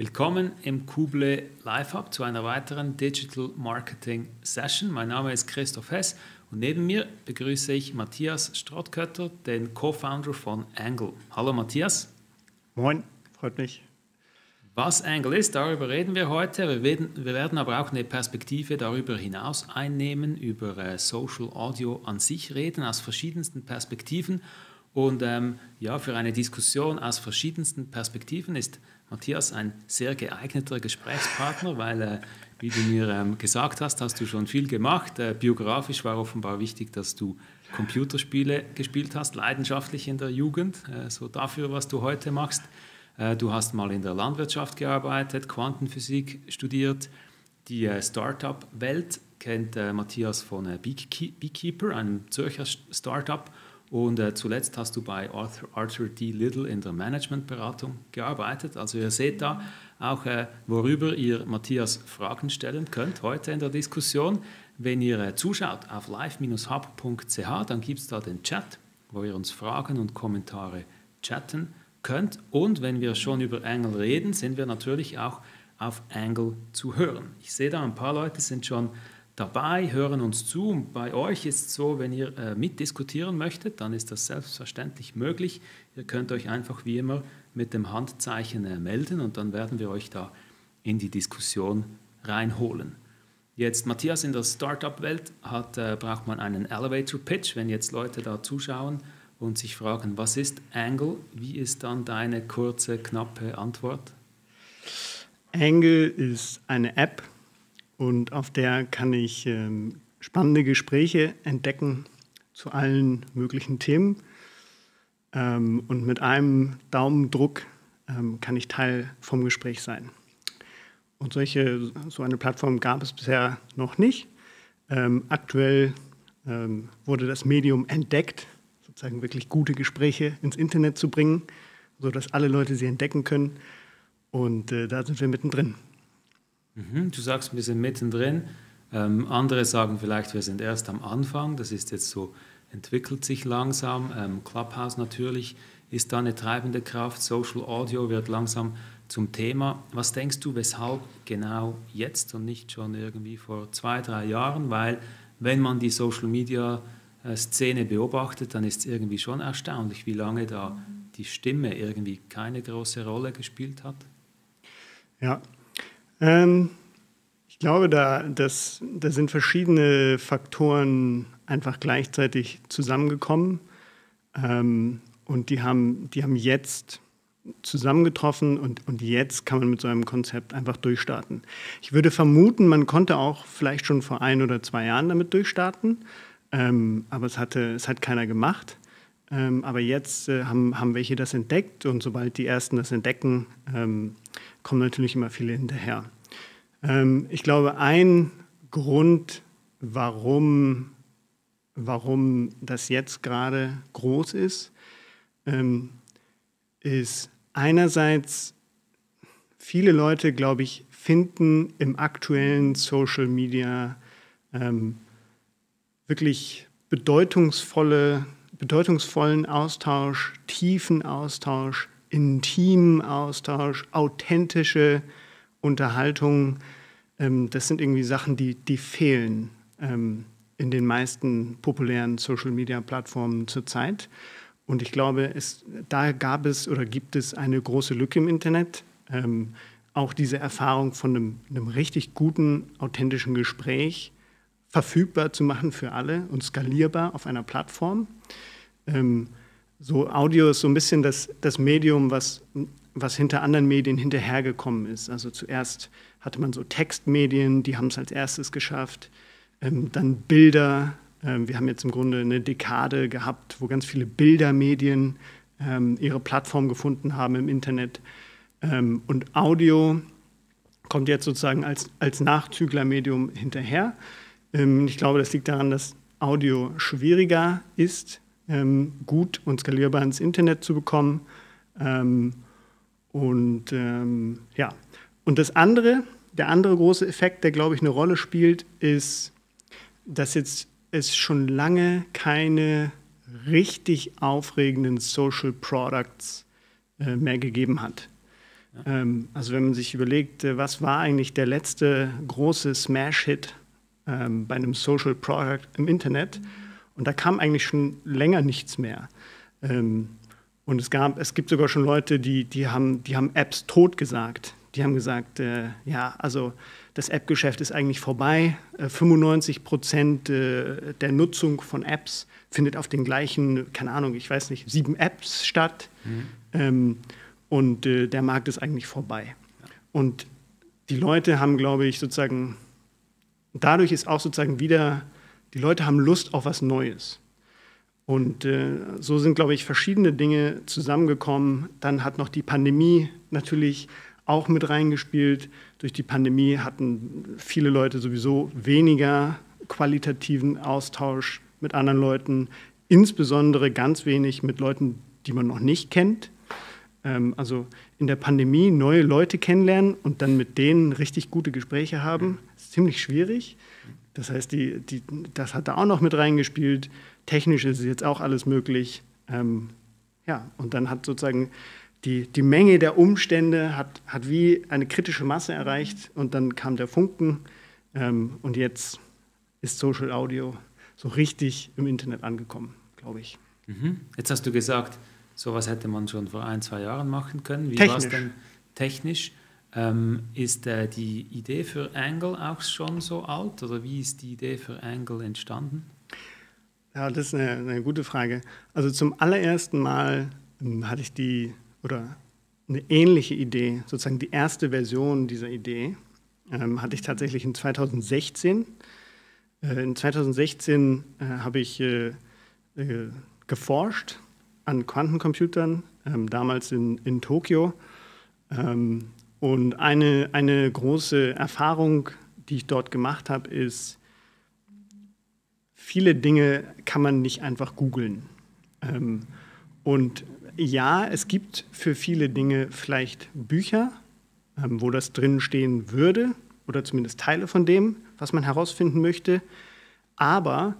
Willkommen im Kuble Live Hub zu einer weiteren Digital Marketing Session. Mein Name ist Christoph Hess und neben mir begrüße ich Matthias Strottkötter, den Co-Founder von Angle. Hallo Matthias. Moin, freut mich. Was Angle ist, darüber reden wir heute. Wir werden, wir werden aber auch eine Perspektive darüber hinaus einnehmen, über äh, Social Audio an sich reden, aus verschiedensten Perspektiven. Und ähm, ja, für eine Diskussion aus verschiedensten Perspektiven ist Matthias ein sehr geeigneter Gesprächspartner, weil, äh, wie du mir ähm, gesagt hast, hast du schon viel gemacht. Äh, biografisch war offenbar wichtig, dass du Computerspiele gespielt hast, leidenschaftlich in der Jugend, äh, so dafür, was du heute machst. Äh, du hast mal in der Landwirtschaft gearbeitet, Quantenphysik studiert. Die äh, Startup-Welt kennt äh, Matthias von Beekeeper, einem Zürcher Startup. Und äh, zuletzt hast du bei Arthur, Arthur, D. Little in der Managementberatung gearbeitet. Also ihr seht da auch, äh, worüber ihr Matthias Fragen stellen könnt heute in der Diskussion. Wenn ihr äh, zuschaut auf live-hub.ch, dann gibt es da den Chat, wo ihr uns Fragen und Kommentare chatten könnt. Und wenn wir schon über Angle reden, sind wir natürlich auch auf Angle zu hören. Ich sehe da ein paar Leute sind schon dabei, hören uns zu. Und bei euch ist es so, wenn ihr äh, mitdiskutieren möchtet, dann ist das selbstverständlich möglich. Ihr könnt euch einfach wie immer mit dem Handzeichen äh, melden und dann werden wir euch da in die Diskussion reinholen. Jetzt, Matthias, in der Startup-Welt äh, braucht man einen Elevator-Pitch. Wenn jetzt Leute da zuschauen und sich fragen, was ist Angle, wie ist dann deine kurze, knappe Antwort? Angle ist eine App, und auf der kann ich ähm, spannende Gespräche entdecken zu allen möglichen Themen. Ähm, und mit einem Daumendruck ähm, kann ich Teil vom Gespräch sein. Und solche, so eine Plattform gab es bisher noch nicht. Aktuell wurde das Medium entdeckt, sozusagen wirklich gute Gespräche ins Internet zu bringen, sodass alle Leute sie entdecken können. Und äh, da sind wir mittendrin. Mhm, du sagst, wir sind mittendrin. Ähm, andere sagen vielleicht, wir sind erst am Anfang. Das ist jetzt so, entwickelt sich langsam. Ähm, Clubhouse natürlich ist da eine treibende Kraft. Social Audio wird langsam zum Thema. Was denkst du, weshalb genau jetzt und nicht schon irgendwie vor zwei, drei Jahren? Weil wenn man die Social Media äh, Szene beobachtet, dann ist es irgendwie schon erstaunlich, wie lange da die Stimme irgendwie keine große Rolle gespielt hat. Ja, ähm, ich glaube, da, das, da sind verschiedene Faktoren einfach gleichzeitig zusammengekommen. Ähm, und die haben, die haben jetzt zusammengetroffen und, und jetzt kann man mit so einem Konzept einfach durchstarten. Ich würde vermuten, man konnte auch vielleicht schon vor ein oder zwei Jahren damit durchstarten, ähm, aber es, hatte, es hat keiner gemacht. Ähm, aber jetzt äh, haben, haben welche das entdeckt und sobald die Ersten das entdecken, ähm, kommen natürlich immer viele hinterher. Ähm, ich glaube, ein Grund, warum, warum das jetzt gerade groß ist, ähm, ist einerseits, viele Leute, glaube ich, finden im aktuellen Social Media ähm, wirklich bedeutungsvolle, bedeutungsvollen Austausch, tiefen Austausch, intimen Austausch, authentische Unterhaltung. Ähm, das sind irgendwie Sachen, die, die fehlen ähm, in den meisten populären Social-Media-Plattformen zurzeit. Und ich glaube, es, da gab es oder gibt es eine große Lücke im Internet. Ähm, auch diese Erfahrung von einem, einem, richtig guten, authentischen Gespräch verfügbar zu machen für alle und skalierbar auf einer Plattform. Ähm, so Audio ist so ein bisschen das, das Medium, was, was hinter anderen Medien hinterhergekommen ist. Also zuerst hatte man so Textmedien, die haben es als erstes geschafft. Ähm, dann Bilder. Ähm, wir haben jetzt im Grunde eine Dekade gehabt, wo ganz viele Bildermedien ähm, ihre Plattform gefunden haben im Internet. Ähm, und Audio kommt jetzt sozusagen als, als Nachzüglermedium hinterher. Ähm, ich glaube, das liegt daran, dass Audio schwieriger ist ähm, gut und skalierbar ins Internet zu bekommen. Ähm, und ähm, ja, und das andere, der andere große Effekt, der glaube ich eine Rolle spielt, ist, dass jetzt es schon lange keine richtig aufregenden Social Products äh, mehr gegeben hat. Ja. Ähm, also wenn man sich überlegt, äh, was war eigentlich der letzte große Smash-Hit ähm, bei einem Social Product im Internet? Und da kam eigentlich schon länger nichts mehr. Ähm, und es, gab, es gibt sogar schon Leute, die, die, haben, die haben Apps totgesagt. Die haben gesagt, äh, ja, also das App-Geschäft ist eigentlich vorbei. Äh, 95 Prozent äh, der Nutzung von Apps findet auf den gleichen, keine Ahnung, ich weiß nicht, sieben Apps statt. Mhm. Ähm, und äh, der Markt ist eigentlich vorbei. Und die Leute haben, glaube ich, sozusagen, dadurch ist auch sozusagen wieder, die Leute haben Lust auf was Neues. Und äh, so sind, glaube ich, verschiedene Dinge zusammengekommen. Dann hat noch die Pandemie natürlich auch mit reingespielt. Durch die Pandemie hatten viele Leute sowieso weniger qualitativen Austausch mit anderen Leuten, insbesondere ganz wenig mit Leuten, die man noch nicht kennt. Ähm, also in der Pandemie neue Leute kennenlernen und dann mit denen richtig gute Gespräche haben, ist ziemlich schwierig. Das heißt, die, die, das hat da auch noch mit reingespielt. Technisch ist jetzt auch alles möglich. Ähm, ja, und dann hat sozusagen die, die Menge der Umstände hat, hat wie eine kritische Masse erreicht und dann kam der Funken ähm, und jetzt ist Social Audio so richtig im Internet angekommen, glaube ich. Mhm. Jetzt hast du gesagt, sowas hätte man schon vor ein, zwei Jahren machen können. Wie war es denn technisch? Ähm, ist äh, die Idee für Angle auch schon so alt oder wie ist die Idee für Angle entstanden? Ja, das ist eine, eine gute Frage. Also zum allerersten Mal ähm, hatte ich die oder eine ähnliche Idee, sozusagen die erste Version dieser Idee, ähm, hatte ich tatsächlich in 2016. Äh, in 2016 äh, habe ich äh, äh, geforscht an Quantencomputern, ähm, damals in, in Tokio. Ähm, und eine, eine große Erfahrung, die ich dort gemacht habe, ist, viele Dinge kann man nicht einfach googeln. Ähm, und ja, es gibt für viele Dinge vielleicht Bücher, ähm, wo das drin stehen würde oder zumindest Teile von dem, was man herausfinden möchte. Aber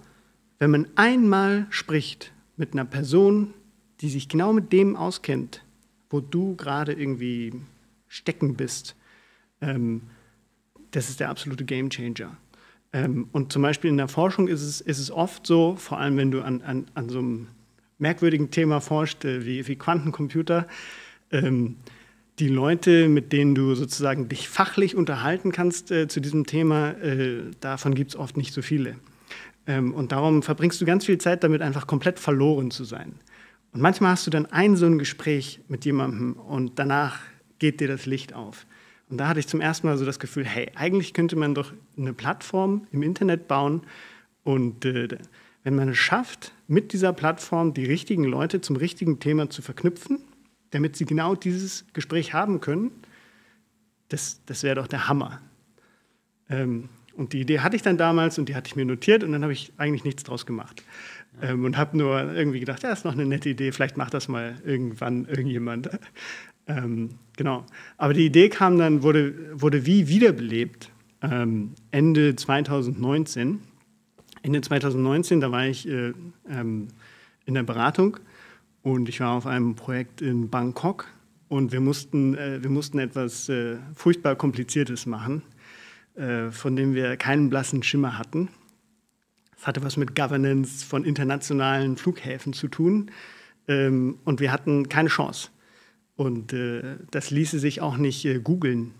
wenn man einmal spricht mit einer Person, die sich genau mit dem auskennt, wo du gerade irgendwie stecken bist, ähm, das ist der absolute Gamechanger. Ähm, und zum Beispiel in der Forschung ist es, ist es oft so, vor allem wenn du an, an, an so einem merkwürdigen Thema forscht, äh, wie, wie Quantencomputer, ähm, die Leute, mit denen du sozusagen dich fachlich unterhalten kannst äh, zu diesem Thema, äh, davon gibt es oft nicht so viele. Ähm, und darum verbringst du ganz viel Zeit damit, einfach komplett verloren zu sein. Und manchmal hast du dann ein so ein Gespräch mit jemandem und danach geht dir das Licht auf. Und da hatte ich zum ersten Mal so das Gefühl, hey, eigentlich könnte man doch eine Plattform im Internet bauen und äh, wenn man es schafft, mit dieser Plattform die richtigen Leute zum richtigen Thema zu verknüpfen, damit sie genau dieses Gespräch haben können, das, das wäre doch der Hammer. Ähm, und die Idee hatte ich dann damals und die hatte ich mir notiert und dann habe ich eigentlich nichts draus gemacht. Ähm, und habe nur irgendwie gedacht, ja, ist noch eine nette Idee, vielleicht macht das mal irgendwann irgendjemand. Ähm, genau. Aber die Idee kam dann, wurde, wurde wie wiederbelebt ähm, Ende 2019. Ende 2019, da war ich äh, ähm, in der Beratung und ich war auf einem Projekt in Bangkok und wir mussten, äh, wir mussten etwas äh, furchtbar Kompliziertes machen, äh, von dem wir keinen blassen Schimmer hatten. Es hatte was mit Governance von internationalen Flughäfen zu tun ähm, und wir hatten keine Chance. Und äh, das ließe sich auch nicht äh, googeln.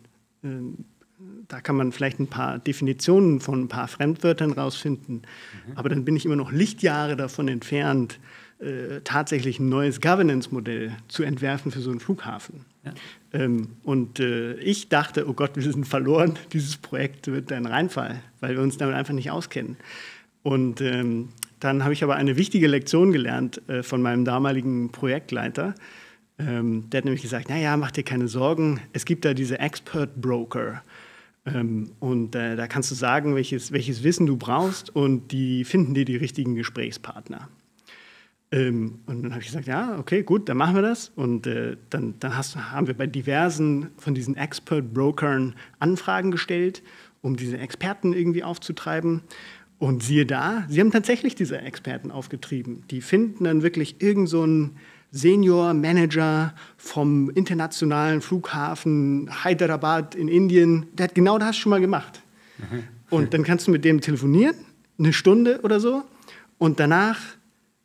Ähm, da kann man vielleicht ein paar Definitionen von ein paar Fremdwörtern rausfinden. Mhm. Aber dann bin ich immer noch Lichtjahre davon entfernt, äh, tatsächlich ein neues Governance-Modell zu entwerfen für so einen Flughafen. Ja. Ähm, und äh, ich dachte, oh Gott, wir sind verloren, dieses Projekt wird ein Reinfall, weil wir uns damit einfach nicht auskennen. Und ähm, dann habe ich aber eine wichtige Lektion gelernt äh, von meinem damaligen Projektleiter. Ähm, der hat nämlich gesagt, naja, mach dir keine Sorgen, es gibt da diese Expert Broker. Ähm, und äh, da kannst du sagen, welches, welches Wissen du brauchst und die finden dir die richtigen Gesprächspartner. Ähm, und dann habe ich gesagt, ja, okay, gut, dann machen wir das. Und äh, dann, dann hast, haben wir bei diversen von diesen Expert-Brokern Anfragen gestellt, um diese Experten irgendwie aufzutreiben. Und siehe da, sie haben tatsächlich diese Experten aufgetrieben. Die finden dann wirklich irgend so Senior Manager vom internationalen Flughafen Hyderabad in Indien. Der hat genau das schon mal gemacht. Mhm. Und dann kannst du mit dem telefonieren, eine Stunde oder so, und danach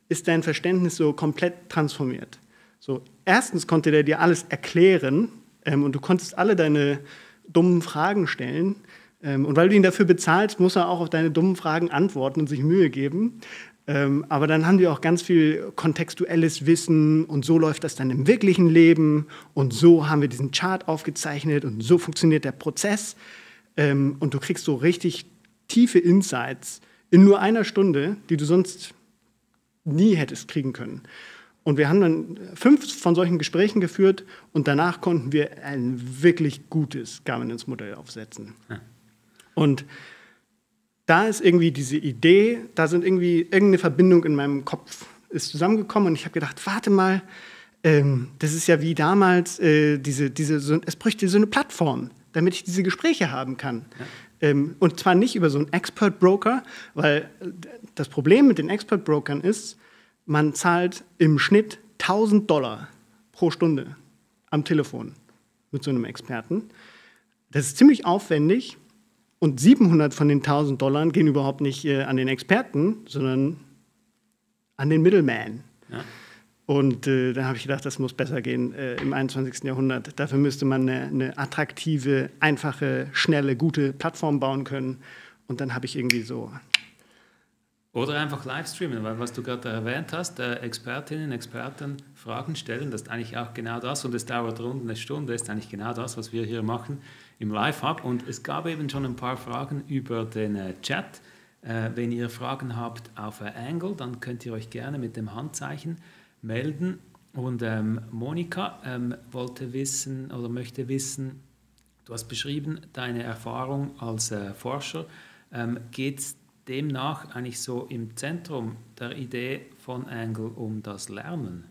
ist dein Verständnis so komplett transformiert. So, erstens konnte der dir alles erklären ähm, und du konntest alle deine dummen Fragen stellen. Ähm, und weil du ihn dafür bezahlst, muss er auch auf deine dummen Fragen antworten und sich Mühe geben. Ähm, aber dann haben die auch ganz viel kontextuelles Wissen und so läuft das dann im wirklichen Leben und so haben wir diesen Chart aufgezeichnet und so funktioniert der Prozess. Ähm, und du kriegst so richtig tiefe Insights in nur einer Stunde, die du sonst nie hättest kriegen können. Und wir haben dann fünf von solchen Gesprächen geführt und danach konnten wir ein wirklich gutes Governance-Modell aufsetzen. Ja. Und da ist irgendwie diese Idee, da sind irgendwie irgendeine Verbindung in meinem Kopf ist zusammengekommen und ich habe gedacht, warte mal, ähm, das ist ja wie damals äh, diese, diese, so, es bräuchte so eine Plattform, damit ich diese Gespräche haben kann. Ja. Ähm, und zwar nicht über so einen Expert Broker, weil das Problem mit den Expert Brokern ist, man zahlt im Schnitt 1000 Dollar pro Stunde am Telefon mit so einem Experten. Das ist ziemlich aufwendig und 700 von den 1000 Dollar gehen überhaupt nicht äh, an den Experten, sondern an den Middleman. Ja. Und äh, dann habe ich gedacht, das muss besser gehen äh, im 21. Jahrhundert. Dafür müsste man eine, eine, attraktive, einfache, schnelle, gute Plattform bauen können. Und dann habe ich irgendwie so oder einfach Livestreamen, weil was du gerade erwähnt hast, äh, Expertinnen, Experten Fragen stellen, das ist eigentlich auch genau das und es dauert rund eine Stunde, das ist eigentlich genau das, was wir hier machen im Live-Hub. Und es gab eben schon ein paar Fragen über den äh, Chat. Äh, wenn ihr Fragen habt auf äh, Angle, dann könnt ihr euch gerne mit dem Handzeichen melden. Und ähm, Monika ähm, wollte wissen oder möchte wissen, du hast beschrieben, deine Erfahrung als äh, Forscher. Ähm, Geht es demnach eigentlich so im Zentrum der Idee von Angle um das Lernen?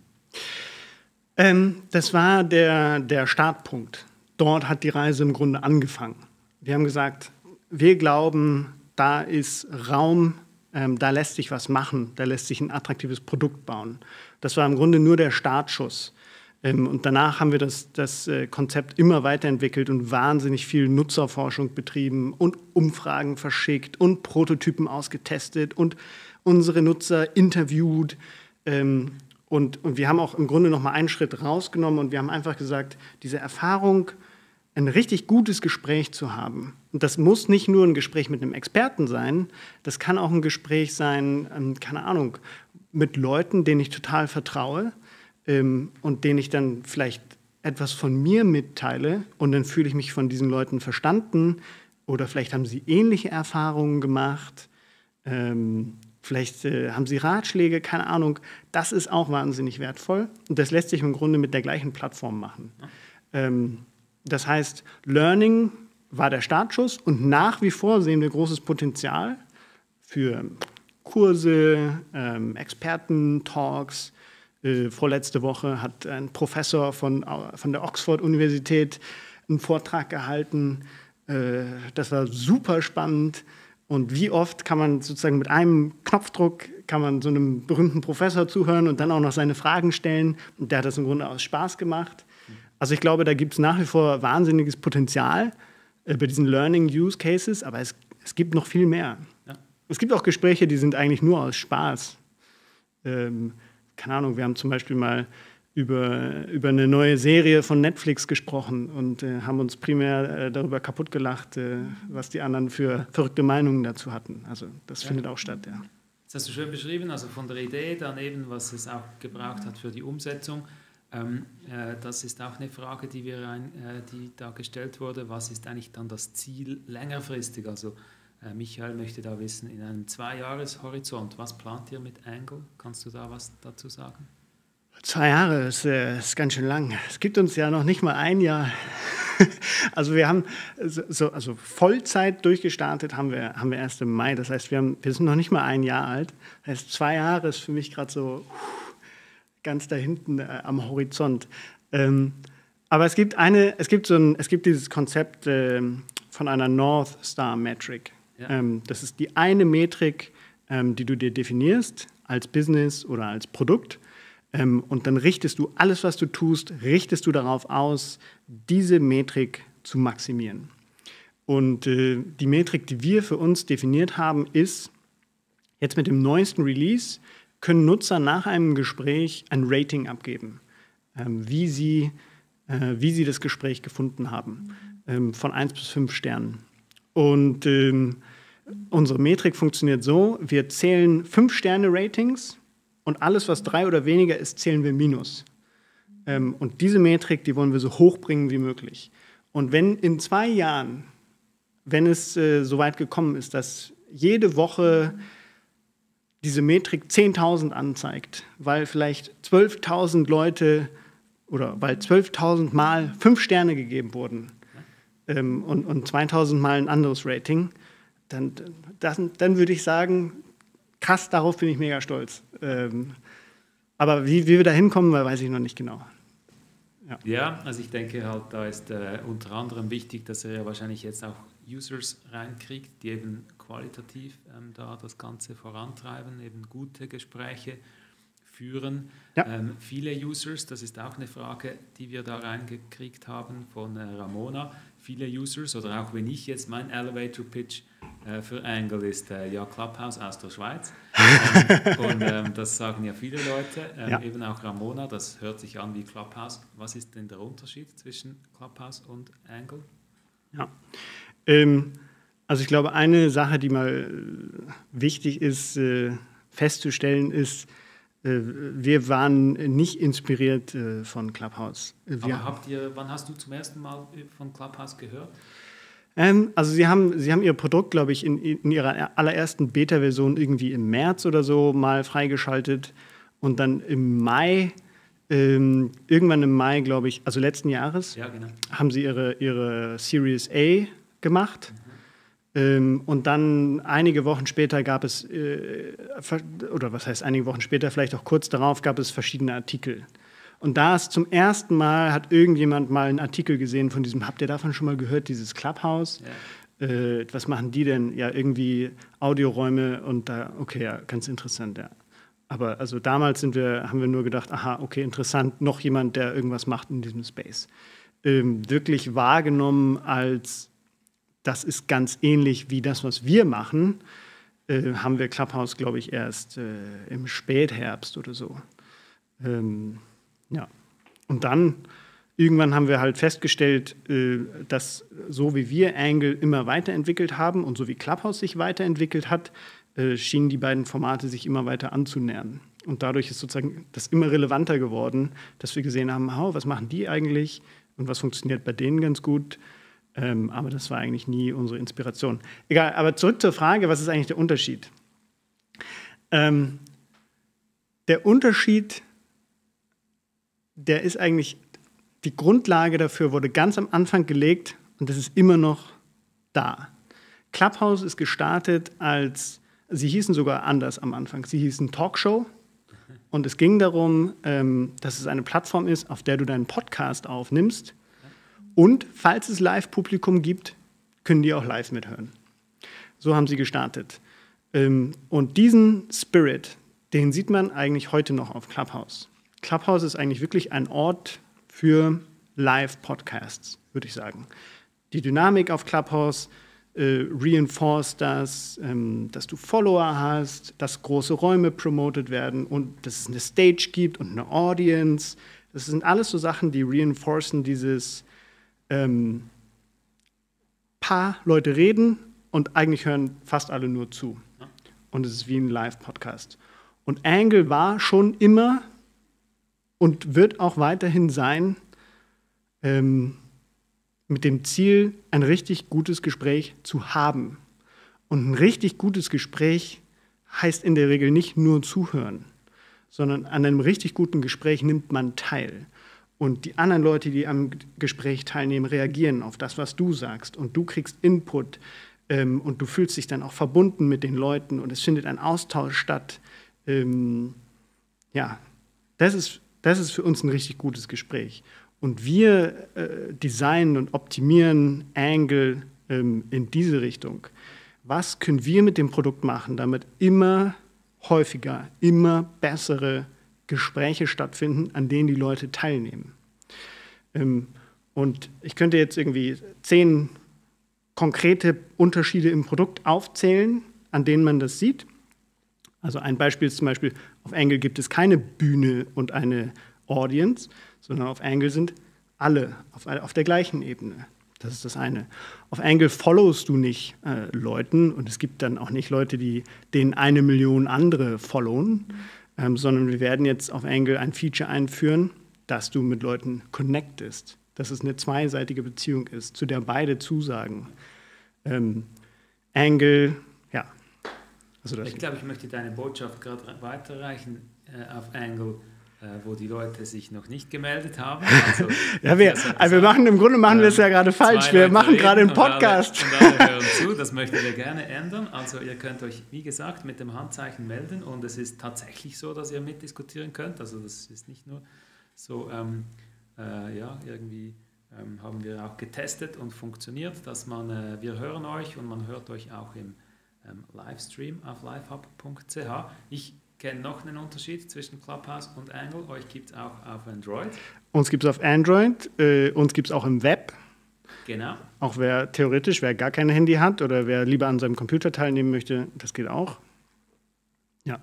Ähm, das war der, der Startpunkt. Dort hat die Reise im Grunde angefangen. Wir haben gesagt, wir glauben, da ist Raum, ähm, da lässt sich was machen, da lässt sich ein attraktives Produkt bauen. Das war im Grunde nur der Startschuss. Ähm, und danach haben wir das, das äh, Konzept immer weiterentwickelt und wahnsinnig viel Nutzerforschung betrieben und Umfragen verschickt und Prototypen ausgetestet und unsere Nutzer interviewt. Ähm, und, und wir haben auch im Grunde noch mal einen Schritt rausgenommen und wir haben einfach gesagt, diese Erfahrung, ein richtig gutes Gespräch zu haben. Und das muss nicht nur ein Gespräch mit einem Experten sein, das kann auch ein Gespräch sein, ähm, keine Ahnung, mit Leuten, denen ich total vertraue ähm, und denen ich dann vielleicht etwas von mir mitteile und dann fühle ich mich von diesen Leuten verstanden oder vielleicht haben sie ähnliche Erfahrungen gemacht, ähm, vielleicht äh, haben sie Ratschläge, keine Ahnung. Das ist auch wahnsinnig wertvoll und das lässt sich im Grunde mit der gleichen Plattform machen. Ähm, das heißt, Learning war der Startschuss und nach wie vor sehen wir großes Potenzial für Kurse, ähm, Experten-Talks, äh, vorletzte Woche hat ein Professor von, von der Oxford-Universität einen Vortrag gehalten. Äh, das war super spannend. Und wie oft kann man sozusagen mit einem Knopfdruck kann man so einem berühmten Professor zuhören und dann auch noch seine Fragen stellen. Und der hat das im Grunde aus Spaß gemacht. Also ich glaube, da gibt es nach wie vor wahnsinniges Potenzial äh, bei diesen Learning Use Cases, aber es, es gibt noch viel mehr. Ja. Es gibt auch Gespräche, die sind eigentlich nur aus Spaß. Ähm, keine Ahnung, wir haben zum Beispiel mal über, über eine neue Serie von Netflix gesprochen und äh, haben uns primär äh, darüber kaputt gelacht, äh, was die anderen für verrückte Meinungen dazu hatten. Also das ja. findet auch statt, ja. Das hast du schön beschrieben, also von der Idee dann eben, was es auch gebraucht hat für die Umsetzung. Ähm, äh, das ist auch eine Frage, die, wir ein, äh, die da gestellt wurde. Was ist eigentlich dann das Ziel längerfristig? Also äh, Michael möchte da wissen, in einem Zwei-Jahres-Horizont, was plant ihr mit Angle? Kannst du da was dazu sagen? Zwei Jahre ist, äh, ist ganz schön lang. Es gibt uns ja noch nicht mal ein Jahr. also wir haben so, also Vollzeit durchgestartet haben wir, haben wir erst im Mai. Das heißt, wir, haben, wir sind noch nicht mal ein Jahr alt. Das heißt, zwei Jahre ist für mich gerade so ganz da hinten äh, am Horizont. Ähm, aber es gibt eine, es gibt so ein, es gibt dieses Konzept äh, von einer North Star Metric. Ja. Ähm, das ist die eine Metrik, ähm, die du dir definierst als Business oder als Produkt. Ähm, und dann richtest du alles, was du tust, richtest du darauf aus, diese Metrik zu maximieren. Und äh, die Metrik, die wir für uns definiert haben, ist, jetzt mit dem neuesten Release können Nutzer nach einem Gespräch ein Rating abgeben, ähm, wie, sie, äh, wie sie das Gespräch gefunden haben, ähm, von 1 bis 5 Sternen. Und unsere Metrik funktioniert so, wir zählen 5-Sterne-Ratings und alles, was drei oder weniger ist, zählen wir minus. Ähm, und diese Metrik, die wollen wir so hoch bringen wie möglich. Und wenn in zwei Jahren, wenn es äh, so weit gekommen ist, dass jede Woche diese Metrik 10.000 anzeigt, weil vielleicht 12.000 Leute oder weil 12.000 Mal fünf Sterne gegeben wurden ähm, und, und 2.000 Mal ein anderes Rating, dann, dann, dann würde ich sagen, krass, darauf bin ich mega stolz. Ähm, aber wie, wie wir da hinkommen, weiß ich noch nicht genau. Ja. ja, also ich denke halt, da ist äh, unter anderem wichtig, dass er ja wahrscheinlich jetzt auch Users reinkriegt, die eben qualitativ ähm, da das Ganze vorantreiben, eben gute Gespräche führen. Ja. Ähm, viele Users, das ist auch eine Frage, die wir da reingekriegt haben von äh, Ramona. Viele Users oder auch wenn ich jetzt mein Elevator Pitch für Angle ist äh, ja Clubhouse aus der Schweiz. ähm, und ähm, das sagen ja viele Leute, ähm, ja. eben auch Ramona, das hört sich an wie Clubhouse. Was ist denn der Unterschied zwischen Clubhouse und Angle? Ja, ähm, also ich glaube, eine Sache, die mal wichtig ist äh, festzustellen, ist, äh, wir waren nicht inspiriert äh, von Clubhouse. Wir Aber habt ihr, wann hast du zum ersten Mal von Clubhouse gehört? Ähm, also sie haben, sie haben ihr Produkt, glaube ich, in, in ihrer allerersten Beta-Version irgendwie im März oder so mal freigeschaltet und dann im Mai, ähm, irgendwann im Mai, glaube ich, also letzten Jahres, ja, genau. haben sie ihre, ihre Series A gemacht. Mhm. Ähm, und dann einige Wochen später gab es, äh, oder was heißt einige Wochen später, vielleicht auch kurz darauf, gab es verschiedene Artikel. Und da ist zum ersten Mal, hat irgendjemand mal einen Artikel gesehen von diesem, habt ihr davon schon mal gehört, dieses Clubhouse? Ja. Äh, was machen die denn? Ja, irgendwie Audioräume und da, okay, ja, ganz interessant, ja. Aber also damals sind wir, haben wir nur gedacht, aha, okay, interessant, noch jemand, der irgendwas macht in diesem Space. Ähm, wirklich wahrgenommen als, das ist ganz ähnlich wie das, was wir machen, äh, haben wir Clubhouse, glaube ich, erst äh, im Spätherbst oder so. Ähm, ja. Und dann irgendwann haben wir halt festgestellt, äh, dass so wie wir Angle immer weiterentwickelt haben und so wie Clubhouse sich weiterentwickelt hat, äh, schienen die beiden Formate sich immer weiter anzunähern. Und dadurch ist sozusagen das immer relevanter geworden, dass wir gesehen haben, oh, was machen die eigentlich und was funktioniert bei denen ganz gut. Ähm, aber das war eigentlich nie unsere Inspiration. Egal, aber zurück zur Frage, was ist eigentlich der Unterschied? Ähm, der Unterschied der ist eigentlich, die Grundlage dafür wurde ganz am Anfang gelegt und das ist immer noch da. Clubhouse ist gestartet als, sie hießen sogar anders am Anfang, sie hießen Talkshow und es ging darum, ähm, dass es eine Plattform ist, auf der du deinen Podcast aufnimmst und falls es Live-Publikum gibt, können die auch live mithören. So haben sie gestartet. Ähm, und diesen Spirit, den sieht man eigentlich heute noch auf Clubhouse. Clubhouse ist eigentlich wirklich ein Ort für Live-Podcasts, würde ich sagen. Die Dynamik auf Clubhouse äh, reinforced das, ähm, dass du Follower hast, dass große Räume promoted werden und dass es eine Stage gibt und eine Audience. Das sind alles so Sachen, die reinforcen dieses ähm, paar Leute reden und eigentlich hören fast alle nur zu. Und es ist wie ein Live-Podcast. Und Angle war schon immer und wird auch weiterhin sein, ähm, mit dem Ziel, ein richtig gutes Gespräch zu haben. Und ein richtig gutes Gespräch heißt in der Regel nicht nur zuhören, sondern an einem richtig guten Gespräch nimmt man teil. Und die anderen Leute, die am Gespräch teilnehmen, reagieren auf das, was du sagst. Und du kriegst Input ähm, und du fühlst dich dann auch verbunden mit den Leuten und es findet ein Austausch statt. Ähm, ja, das ist das ist für uns ein richtig gutes Gespräch. Und wir äh, designen und optimieren Angle ähm, in diese Richtung. Was können wir mit dem Produkt machen, damit immer häufiger, immer bessere Gespräche stattfinden, an denen die Leute teilnehmen. Ähm, und ich könnte jetzt irgendwie zehn konkrete Unterschiede im Produkt aufzählen, an denen man das sieht. Also ein Beispiel ist zum Beispiel, auf Angle gibt es keine Bühne und eine Audience, sondern auf Angle sind alle auf, auf der gleichen Ebene. Das ist das eine. Auf Angle followst du nicht äh, Leuten und es gibt dann auch nicht Leute, die denen eine Million andere followen, ähm, sondern wir werden jetzt auf Angle ein Feature einführen, dass du mit Leuten connectest, dass es eine zweiseitige Beziehung ist, zu der beide zusagen. Ähm, Angle. Also ich glaube, ich möchte deine Botschaft gerade weiterreichen äh, auf Angle äh, wo die Leute sich noch nicht gemeldet haben. Also, ja, wir, also wir machen im Grunde machen wir es ja gerade falsch. Wir machen gerade einen Podcast. Und alle, und alle hören zu. Das möchten wir gerne ändern. Also ihr könnt euch, wie gesagt, mit dem Handzeichen melden und es ist tatsächlich so, dass ihr mitdiskutieren könnt. Also das ist nicht nur so, ähm, äh, ja, irgendwie ähm, haben wir auch getestet und funktioniert, dass man, äh, wir hören euch und man hört euch auch im ähm, Livestream auf livehub.ch. Ich kenne noch einen Unterschied zwischen Clubhouse und Angle. Euch gibt es auch auf Android. Uns gibt es auf Android, äh, uns gibt es auch im Web. Genau. Auch wer theoretisch, wer gar kein Handy hat oder wer lieber an seinem Computer teilnehmen möchte, das geht auch. Ja.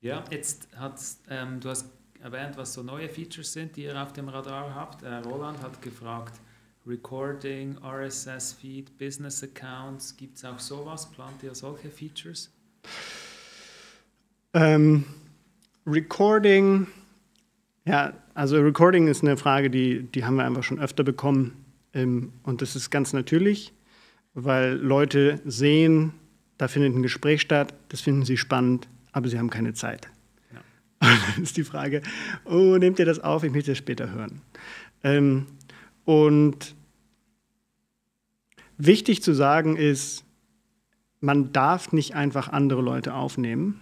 Ja, jetzt hat ähm, du hast erwähnt, was so neue Features sind, die ihr auf dem Radar habt. Äh, Roland hat gefragt, Recording, RSS-Feed, Business Accounts, gibt es auch sowas? Plant ihr solche Features? Ähm, Recording, ja, also Recording ist eine Frage, die, die haben wir einfach schon öfter bekommen. Ähm, und das ist ganz natürlich, weil Leute sehen, da findet ein Gespräch statt, das finden sie spannend, aber sie haben keine Zeit. Ja. dann ist die Frage, oh, nehmt ihr das auf? Ich möchte das später hören. Ähm, und wichtig zu sagen ist, man darf nicht einfach andere Leute aufnehmen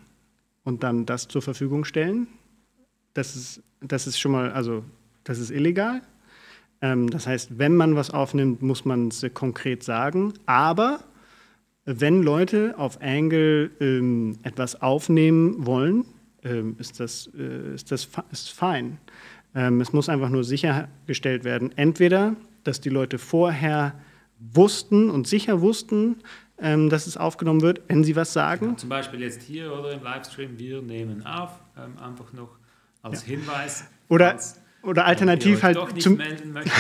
und dann das zur Verfügung stellen. Das ist, das ist schon mal, also das ist illegal. Ähm, das heißt, wenn man was aufnimmt, muss man es konkret sagen. Aber wenn Leute auf Angle ähm, etwas aufnehmen wollen, ähm, ist das, äh, ist das ist fein. Ähm, es muss einfach nur sichergestellt werden, entweder, dass die Leute vorher wussten und sicher wussten, ähm, dass es aufgenommen wird, wenn Sie was sagen. Ja, zum Beispiel jetzt hier oder im Livestream, wir nehmen auf, ähm, einfach noch als ja. Hinweis. Oder, als, oder alternativ halt zum,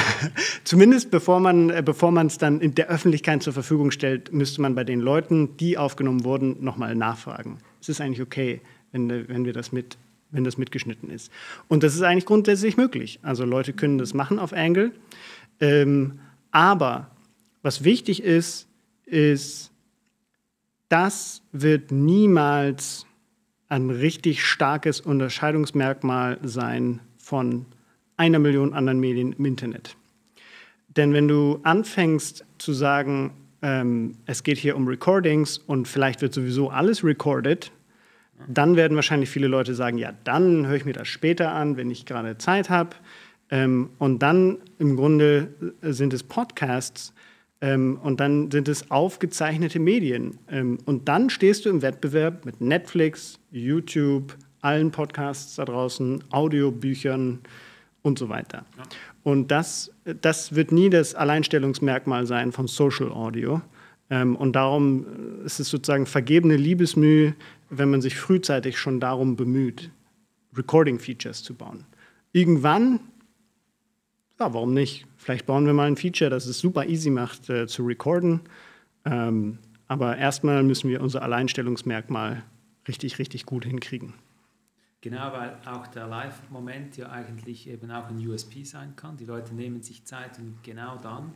zumindest bevor man äh, bevor man es dann in der Öffentlichkeit zur Verfügung stellt, müsste man bei den Leuten, die aufgenommen wurden, nochmal nachfragen. Es ist eigentlich okay, wenn, wenn wir das mit wenn das mitgeschnitten ist. Und das ist eigentlich grundsätzlich möglich. Also Leute können das machen auf Angle. Ähm, aber was wichtig ist, ist, das wird niemals ein richtig starkes Unterscheidungsmerkmal sein von einer Million anderen Medien im Internet. Denn wenn du anfängst zu sagen, ähm, es geht hier um Recordings und vielleicht wird sowieso alles recorded, dann werden wahrscheinlich viele Leute sagen, ja, dann höre ich mir das später an, wenn ich gerade Zeit habe. Ähm, und dann im Grunde sind es Podcasts, ähm, und dann sind es aufgezeichnete Medien. Ähm, und dann stehst du im Wettbewerb mit Netflix, YouTube, allen Podcasts da draußen, Audiobüchern und so weiter. Ja. Und das, das wird nie das Alleinstellungsmerkmal sein von Social Audio. Ähm, und darum ist es sozusagen vergebene Liebesmühe, wenn man sich frühzeitig schon darum bemüht, Recording-Features zu bauen. Irgendwann, ja, warum nicht? Vielleicht bauen wir mal ein Feature, das es super easy macht äh, zu recorden. Ähm, aber erstmal müssen wir unser Alleinstellungsmerkmal richtig, richtig gut hinkriegen. Genau, weil auch der Live-Moment ja eigentlich eben auch ein USP sein kann. Die Leute nehmen sich Zeit, um genau dann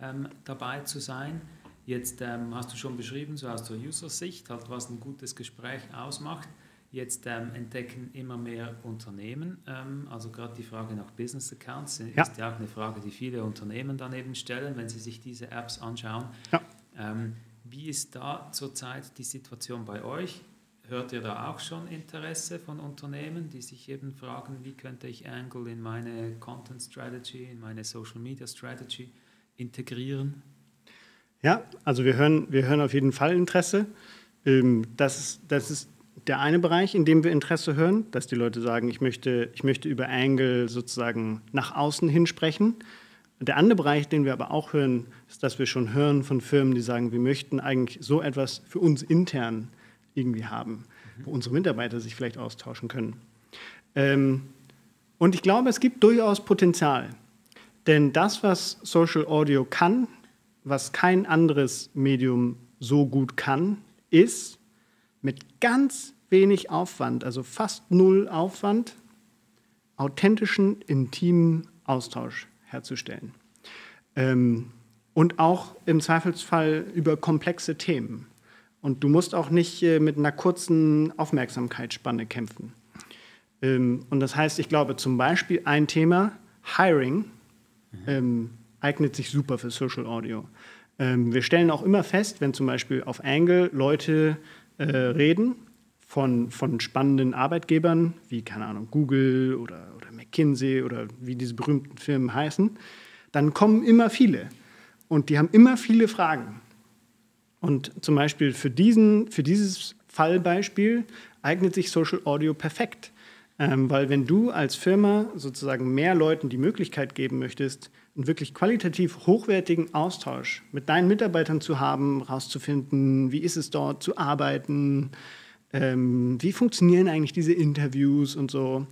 ähm, dabei zu sein. Jetzt ähm, hast du schon beschrieben, so aus der User-Sicht, halt, was ein gutes Gespräch ausmacht. Jetzt ähm, entdecken immer mehr Unternehmen, ähm, also gerade die Frage nach Business Accounts ja. ist ja auch eine Frage, die viele Unternehmen daneben stellen, wenn sie sich diese Apps anschauen. Ja. Ähm, wie ist da zurzeit die Situation bei euch? Hört ihr da auch schon Interesse von Unternehmen, die sich eben fragen, wie könnte ich Angle in meine Content Strategy, in meine Social Media Strategy integrieren? Ja, also wir hören, wir hören auf jeden Fall Interesse. Ähm, das, das ist der eine Bereich, in dem wir Interesse hören, dass die Leute sagen, ich möchte, ich möchte über Angle sozusagen nach außen hin sprechen. Der andere Bereich, den wir aber auch hören, ist, dass wir schon hören von Firmen, die sagen, wir möchten eigentlich so etwas für uns intern irgendwie haben, wo unsere Mitarbeiter sich vielleicht austauschen können. Ähm, und ich glaube, es gibt durchaus Potenzial. Denn das, was Social Audio kann, was kein anderes Medium so gut kann, ist mit ganz wenig Aufwand, also fast null Aufwand, authentischen, intimen Austausch herzustellen. Ähm, und auch im Zweifelsfall über komplexe Themen. Und du musst auch nicht äh, mit einer kurzen Aufmerksamkeitsspanne kämpfen. Ähm, und das heißt, ich glaube zum Beispiel ein Thema, Hiring, ähm, eignet sich super für Social Audio. Ähm, wir stellen auch immer fest, wenn zum Beispiel auf Angle Leute äh, reden von, von spannenden Arbeitgebern, wie, keine Ahnung, Google oder, oder McKinsey oder wie diese berühmten Firmen heißen, dann kommen immer viele. Und die haben immer viele Fragen. Und zum Beispiel für, diesen, für dieses Fallbeispiel eignet sich Social Audio perfekt. Ähm, weil wenn du als Firma sozusagen mehr Leuten die Möglichkeit geben möchtest, einen wirklich qualitativ hochwertigen Austausch mit deinen Mitarbeitern zu haben, herauszufinden, wie ist es dort zu arbeiten, ähm, wie funktionieren eigentlich diese Interviews und so,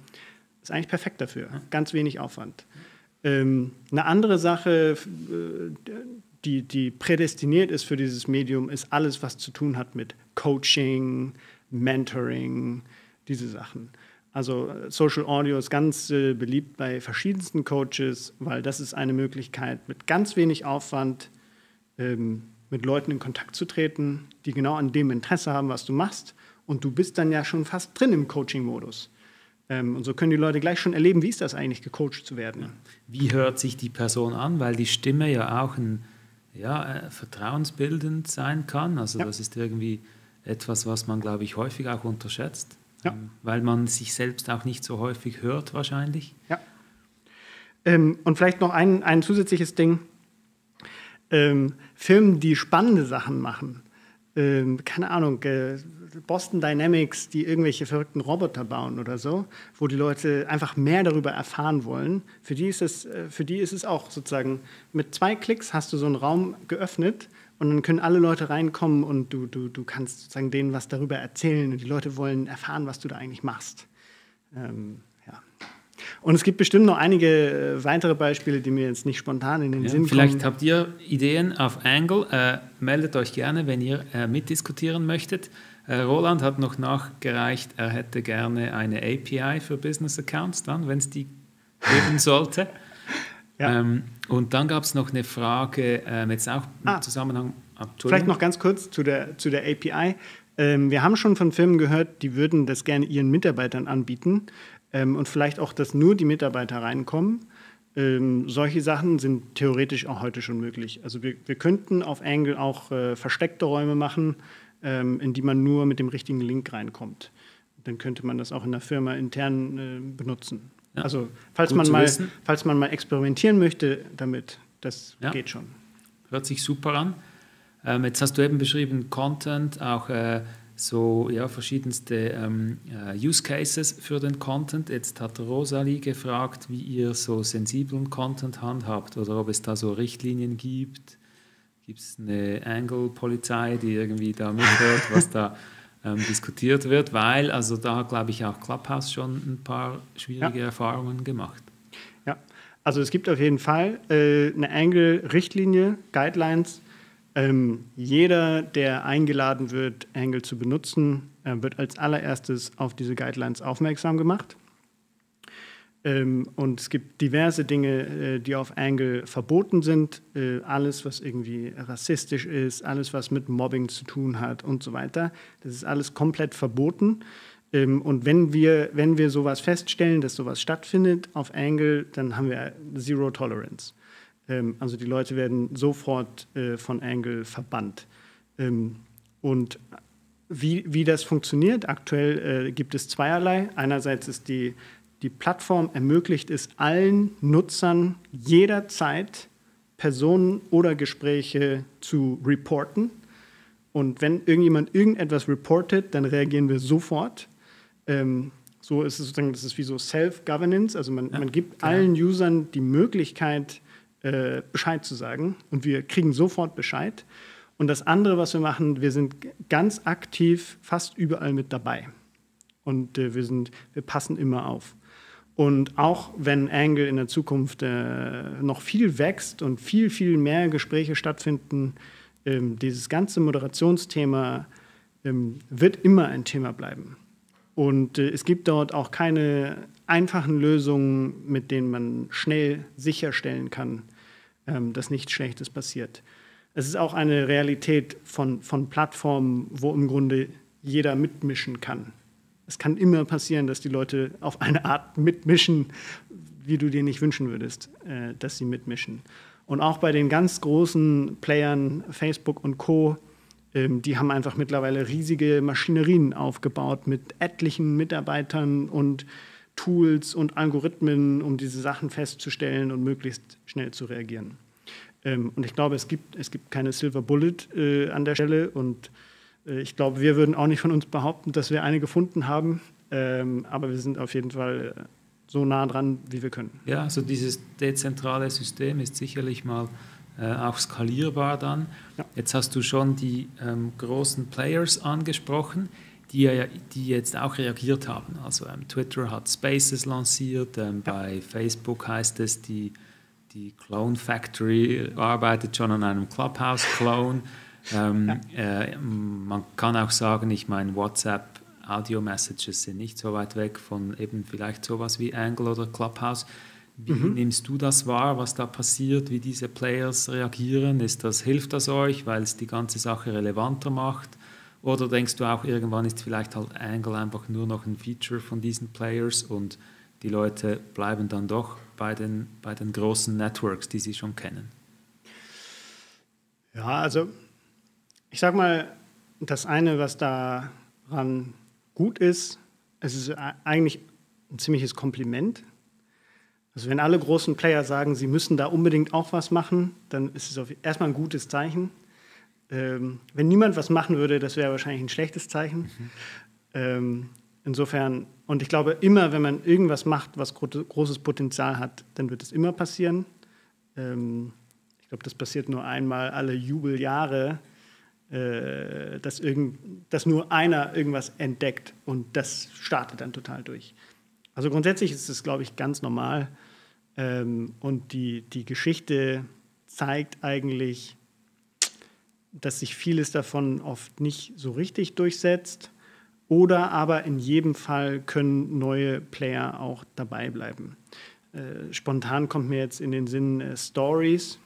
ist eigentlich perfekt dafür. Ganz wenig Aufwand. Ähm, eine andere Sache, äh, die, die prädestiniert ist für dieses Medium, ist alles, was zu tun hat mit Coaching, Mentoring, diese Sachen. Also Social Audio ist ganz äh, beliebt bei verschiedensten Coaches, weil das ist eine Möglichkeit, mit ganz wenig Aufwand ähm, mit Leuten in Kontakt zu treten, die genau an dem Interesse haben, was du machst. Und du bist dann ja schon fast drin im Coaching-Modus. Ähm, und so können die Leute gleich schon erleben, wie ist das eigentlich, gecoacht zu werden. Wie hört sich die Person an? Weil die Stimme ja auch ein, ja, äh, vertrauensbildend sein kann. Also ja. das ist irgendwie etwas, was man, glaube ich, häufig auch unterschätzt. Ja. Ähm, weil man sich selbst auch nicht so häufig hört wahrscheinlich. Ja. Ähm, und vielleicht noch ein, ein zusätzliches Ding. Ähm, Firmen, die spannende Sachen machen, ähm, keine Ahnung, äh, Boston Dynamics, die irgendwelche verrückten Roboter bauen oder so, wo die Leute einfach mehr darüber erfahren wollen, für die ist es, äh, für die ist es auch sozusagen, mit zwei Klicks hast du so einen Raum geöffnet und dann können alle Leute reinkommen und du, du, du kannst sozusagen denen was darüber erzählen und die Leute wollen erfahren, was du da eigentlich machst. Ähm, ja. Und es gibt bestimmt noch einige äh, weitere Beispiele, die mir jetzt nicht spontan in den ja, Sinn vielleicht kommen. Vielleicht habt ihr Ideen auf Angle. Äh, meldet euch gerne, wenn ihr äh, mitdiskutieren möchtet. Äh, Roland hat noch nachgereicht, er hätte gerne eine API für Business Accounts dann, wenn es die geben sollte. Ja. Ähm, und dann gab es noch eine Frage, ähm, jetzt auch im ah, Zusammenhang. Vielleicht noch ganz kurz zu der, zu der API. Ähm, wir haben schon von Firmen gehört, die würden das gerne ihren Mitarbeitern anbieten ähm, und vielleicht auch, dass nur die Mitarbeiter reinkommen. Ähm, solche Sachen sind theoretisch auch heute schon möglich. Also wir, wir könnten auf Angle auch äh, versteckte Räume machen, ähm, in die man nur mit dem richtigen Link reinkommt. Dann könnte man das auch in der Firma intern äh, benutzen. Ja. Also falls man, mal, falls man mal experimentieren möchte damit, das ja. geht schon. Hört sich super an. Ähm, jetzt hast du eben beschrieben Content, auch äh, so ja, verschiedenste ähm, äh, Use Cases für den Content. Jetzt hat Rosalie gefragt, wie ihr so sensiblen Content handhabt oder ob es da so Richtlinien gibt. Gibt es eine Angle-Polizei, die irgendwie da mithört, was da ähm, diskutiert wird, weil also da hat, glaube ich, auch Clubhouse schon ein paar schwierige ja. Erfahrungen gemacht. Ja, also es gibt auf jeden Fall äh, eine Angle-Richtlinie, Guidelines. Ähm, jeder, der eingeladen wird, Angle zu benutzen, äh, wird als allererstes auf diese Guidelines aufmerksam gemacht. Ähm, und es gibt diverse Dinge, äh, die auf Angle verboten sind. Äh, alles, was irgendwie rassistisch ist, alles, was mit Mobbing zu tun hat und so weiter. Das ist alles komplett verboten. Ähm, und wenn wir, wenn wir sowas feststellen, dass sowas stattfindet auf Angle, dann haben wir Zero Tolerance. Ähm, also die Leute werden sofort äh, von Angle verbannt. Und wie, wie das funktioniert, aktuell gibt es zweierlei. Einerseits ist die die Plattform ermöglicht es allen Nutzern jederzeit Personen oder Gespräche zu reporten. Und wenn irgendjemand irgendetwas reportet, dann reagieren wir sofort. Ähm, so ist es sozusagen, das ist wie so Self-Governance. Also man, ja, man gibt genau. allen Usern die Möglichkeit, äh, Bescheid zu sagen. Und wir kriegen sofort Bescheid. Und das andere, was wir machen, wir sind ganz aktiv fast überall mit dabei. Und äh, wir, sind, wir passen immer auf. Und auch wenn Angle in der Zukunft äh, noch viel wächst und viel, viel mehr Gespräche stattfinden, ähm, dieses ganze Moderationsthema ähm, wird immer ein Thema bleiben. Und äh, es gibt dort auch keine einfachen Lösungen, mit denen man schnell sicherstellen kann, ähm, dass nichts Schlechtes passiert. Es ist auch eine Realität von, von Plattformen, wo im Grunde jeder mitmischen kann. Es kann immer passieren, dass die Leute auf eine Art mitmischen, wie du dir nicht wünschen würdest, äh, dass sie mitmischen. Und auch bei den ganz großen Playern, Facebook und Co., ähm, die haben einfach mittlerweile riesige Maschinerien aufgebaut mit etlichen Mitarbeitern und Tools und Algorithmen, um diese Sachen festzustellen und möglichst schnell zu reagieren. Ähm, und ich glaube, es gibt, es gibt keine Silver Bullet äh, an der Stelle. Und ich glaube, wir würden auch nicht von uns behaupten, dass wir eine gefunden haben. Ähm, aber wir sind auf jeden Fall äh, so nah dran, wie wir können. Ja, also dieses dezentrale System ist sicherlich mal äh, auch skalierbar dann. Ja. Jetzt hast du schon die ähm, großen Players angesprochen, die, die jetzt auch reagiert haben. Also ähm, Twitter hat Spaces lanciert, ähm, ja. bei Facebook heißt es, die, die Clone Factory arbeitet schon an einem Clubhouse-Clone. Ähm, ja. äh, man kann auch sagen, ich meine, WhatsApp Audio-Messages sind nicht so weit weg von eben vielleicht sowas wie Angle oder Clubhouse. Wie mhm. nimmst du das wahr, was da passiert, wie diese Players reagieren? Ist das, hilft das euch, weil es die ganze Sache relevanter macht? Oder denkst du auch, irgendwann ist vielleicht halt Angle einfach nur noch ein Feature von diesen Players und die Leute bleiben dann doch bei den, bei den großen Networks, die sie schon kennen? Ja, also ich sag mal, das eine, was daran gut ist, es ist eigentlich ein ziemliches Kompliment. Also wenn alle großen Player sagen, sie müssen da unbedingt auch was machen, dann ist es erstmal ein gutes Zeichen. Ähm, wenn niemand was machen würde, das wäre wahrscheinlich ein schlechtes Zeichen. Mhm. Ähm, insofern, und ich glaube, immer wenn man irgendwas macht, was gro großes Potenzial hat, dann wird es immer passieren. Ähm, ich glaube, das passiert nur einmal alle Jubeljahre äh, dass, irgend, dass nur einer irgendwas entdeckt und das startet dann total durch. Also grundsätzlich ist es, glaube ich, ganz normal. Ähm, und die, die Geschichte zeigt eigentlich, dass sich vieles davon oft nicht so richtig durchsetzt. Oder aber in jedem Fall können neue Player auch dabei bleiben. Äh, spontan kommt mir jetzt in den Sinn äh, Stories.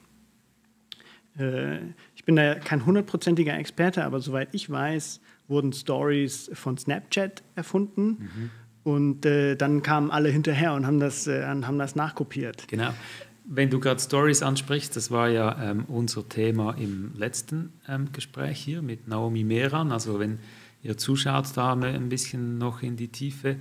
Äh, ich bin da kein hundertprozentiger Experte, aber soweit ich weiß, wurden Stories von Snapchat erfunden. Mhm. Und äh, dann kamen alle hinterher und haben das, äh, haben das nachkopiert. Genau. Wenn du gerade Stories ansprichst, das war ja ähm, unser Thema im letzten ähm, Gespräch hier mit Naomi Mehran. Also wenn ihr zuschaut, da ein bisschen noch in die Tiefe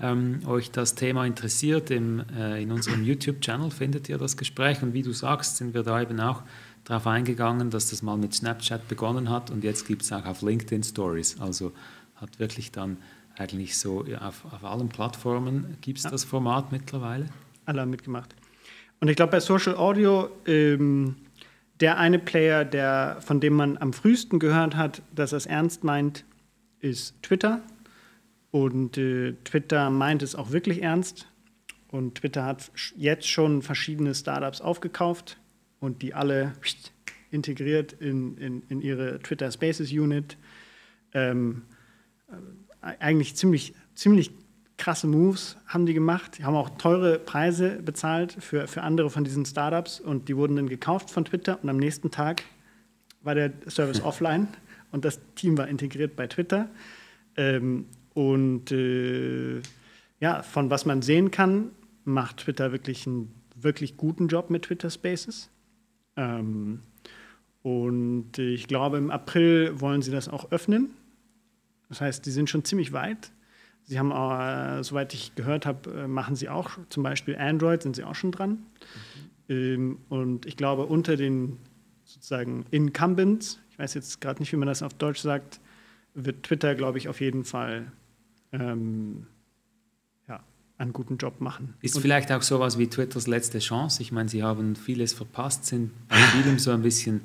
ähm, euch das Thema interessiert, im, äh, in unserem YouTube-Channel findet ihr das Gespräch. Und wie du sagst, sind wir da eben auch darauf eingegangen, dass das mal mit Snapchat begonnen hat und jetzt gibt es auch auf LinkedIn Stories. Also hat wirklich dann eigentlich so auf, auf allen Plattformen gibt es ja. das Format mittlerweile. Alle haben mitgemacht. Und ich glaube, bei Social Audio, ähm, der eine Player, der, von dem man am frühesten gehört hat, dass er es ernst meint, ist Twitter. Und äh, Twitter meint es auch wirklich ernst. Und Twitter hat jetzt schon verschiedene Startups aufgekauft und die alle integriert in, in, in ihre Twitter Spaces Unit. Ähm, äh, eigentlich ziemlich, ziemlich krasse Moves haben die gemacht. Die haben auch teure Preise bezahlt für, für andere von diesen Startups und die wurden dann gekauft von Twitter und am nächsten Tag war der Service offline und das Team war integriert bei Twitter. Ähm, und äh, ja, von was man sehen kann, macht Twitter wirklich einen wirklich guten Job mit Twitter Spaces. Ähm, und ich glaube, im April wollen sie das auch öffnen. Das heißt, die sind schon ziemlich weit. Sie haben, auch, äh, soweit ich gehört habe, äh, machen sie auch zum Beispiel Android, sind sie auch schon dran. Mhm. Ähm, und ich glaube, unter den sozusagen Incumbents, ich weiß jetzt gerade nicht, wie man das auf Deutsch sagt, wird Twitter, glaube ich, auf jeden Fall ähm, einen guten Job machen. Ist und vielleicht auch sowas wie Twitters letzte Chance. Ich meine, sie haben vieles verpasst, sind bei vielem so ein bisschen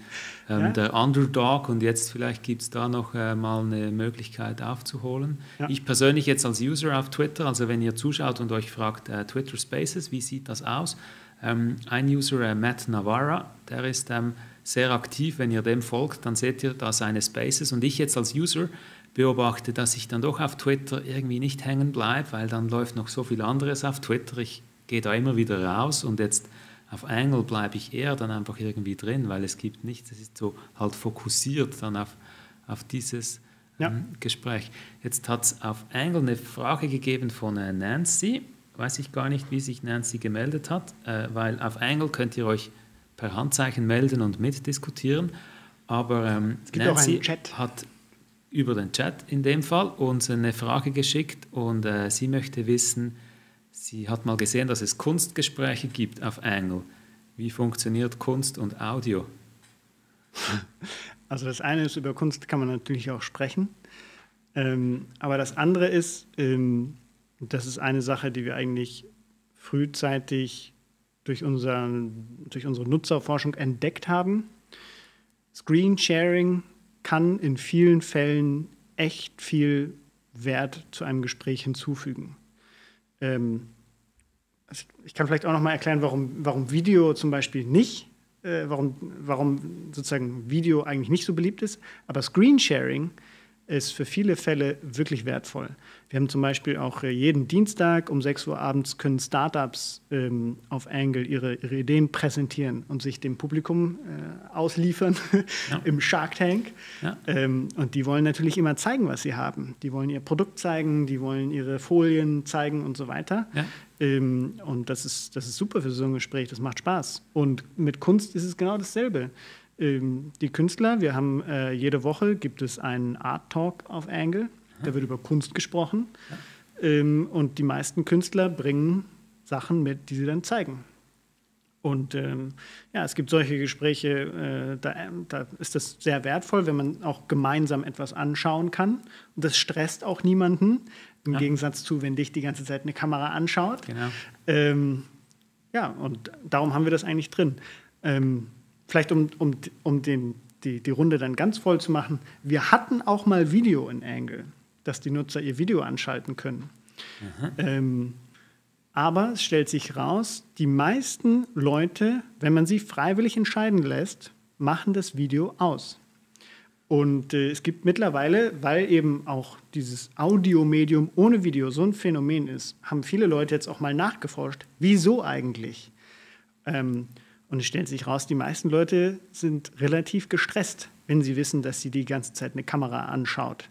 ähm, ja. der Underdog und jetzt vielleicht gibt es da noch äh, mal eine Möglichkeit aufzuholen. Ja. Ich persönlich jetzt als User auf Twitter, also wenn ihr zuschaut und euch fragt, äh, Twitter Spaces, wie sieht das aus? Ähm, ein User, äh, Matt Navarra, der ist ähm, sehr aktiv. Wenn ihr dem folgt, dann seht ihr da seine Spaces und ich jetzt als User beobachte, dass ich dann doch auf Twitter irgendwie nicht hängen bleibe, weil dann läuft noch so viel anderes auf Twitter. Ich gehe da immer wieder raus und jetzt auf Angle bleibe ich eher dann einfach irgendwie drin, weil es gibt nichts, es ist so halt fokussiert dann auf, auf dieses ja. ähm, Gespräch. Jetzt hat es auf Angle eine Frage gegeben von äh, Nancy, weiß ich gar nicht, wie sich Nancy gemeldet hat, äh, weil auf Angle könnt ihr euch per Handzeichen melden und mitdiskutieren, aber ähm, Nancy hat über den Chat in dem Fall uns eine Frage geschickt und äh, sie möchte wissen, sie hat mal gesehen, dass es Kunstgespräche gibt auf Angle. Wie funktioniert Kunst und Audio? Also das eine ist, über Kunst kann man natürlich auch sprechen. Ähm, aber das andere ist, ähm, das ist eine Sache, die wir eigentlich frühzeitig durch, unser, durch unsere Nutzerforschung entdeckt haben. Screen Sharing kann in vielen Fällen echt viel Wert zu einem Gespräch hinzufügen. Ähm, also ich kann vielleicht auch noch mal erklären, warum, warum Video zum Beispiel nicht, äh, warum, warum sozusagen Video eigentlich nicht so beliebt ist. Aber Screensharing ist für viele Fälle wirklich wertvoll. Wir haben zum Beispiel auch äh, jeden Dienstag um 6 Uhr abends können Startups ähm, auf Angle ihre, ihre, Ideen präsentieren und sich dem Publikum äh, ausliefern ja. im Shark Tank. Ja. Ähm, und die wollen natürlich immer zeigen, was sie haben. Die wollen ihr Produkt zeigen, die wollen ihre Folien zeigen und so weiter. Ja. Ähm, und das ist, das ist super für so ein Gespräch, das macht Spaß. Und mit Kunst ist es genau dasselbe. Ähm, die Künstler, wir haben äh, jede Woche gibt es einen Art Talk auf Angle, da wird über Kunst gesprochen. Ähm, und die meisten Künstler bringen Sachen mit, die sie dann zeigen. Und ähm, ja, es gibt solche Gespräche, äh, da, da, ist das sehr wertvoll, wenn man auch gemeinsam etwas anschauen kann. Und das stresst auch niemanden, im ja. Gegensatz zu, wenn dich die ganze Zeit eine Kamera anschaut. Genau. Ähm, ja, und darum haben wir das eigentlich drin. Ähm, vielleicht um, um, um den, die, die Runde dann ganz voll zu machen, wir hatten auch mal Video in Angle, dass die Nutzer ihr Video anschalten können. Ähm, aber es stellt sich raus, die meisten Leute, wenn man sie freiwillig entscheiden lässt, machen das Video aus. Und äh, es gibt mittlerweile, weil eben auch dieses Audiomedium ohne Video so ein Phänomen ist, haben viele Leute jetzt auch mal nachgeforscht, wieso eigentlich? Ähm, und es stellt sich raus, die meisten Leute sind relativ gestresst, wenn sie wissen, dass sie die ganze Zeit eine Kamera anschaut.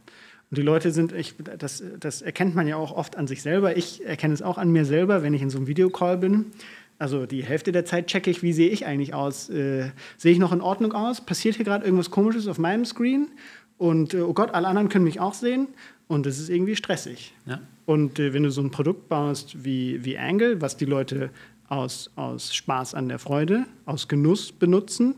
Und die Leute sind, ich, das, das erkennt man ja auch oft an sich selber. Ich erkenne es auch an mir selber, wenn ich in so einem Videocall bin. Also die Hälfte der Zeit checke ich, wie sehe ich eigentlich aus? Äh, sehe ich noch in Ordnung aus? Passiert hier gerade irgendwas Komisches auf meinem Screen? Und äh, oh Gott, alle anderen können mich auch sehen. Und es ist irgendwie stressig. Ja. Und äh, wenn du so ein Produkt baust wie, wie Angle, was die Leute aus, aus Spaß an der Freude, aus Genuss benutzen,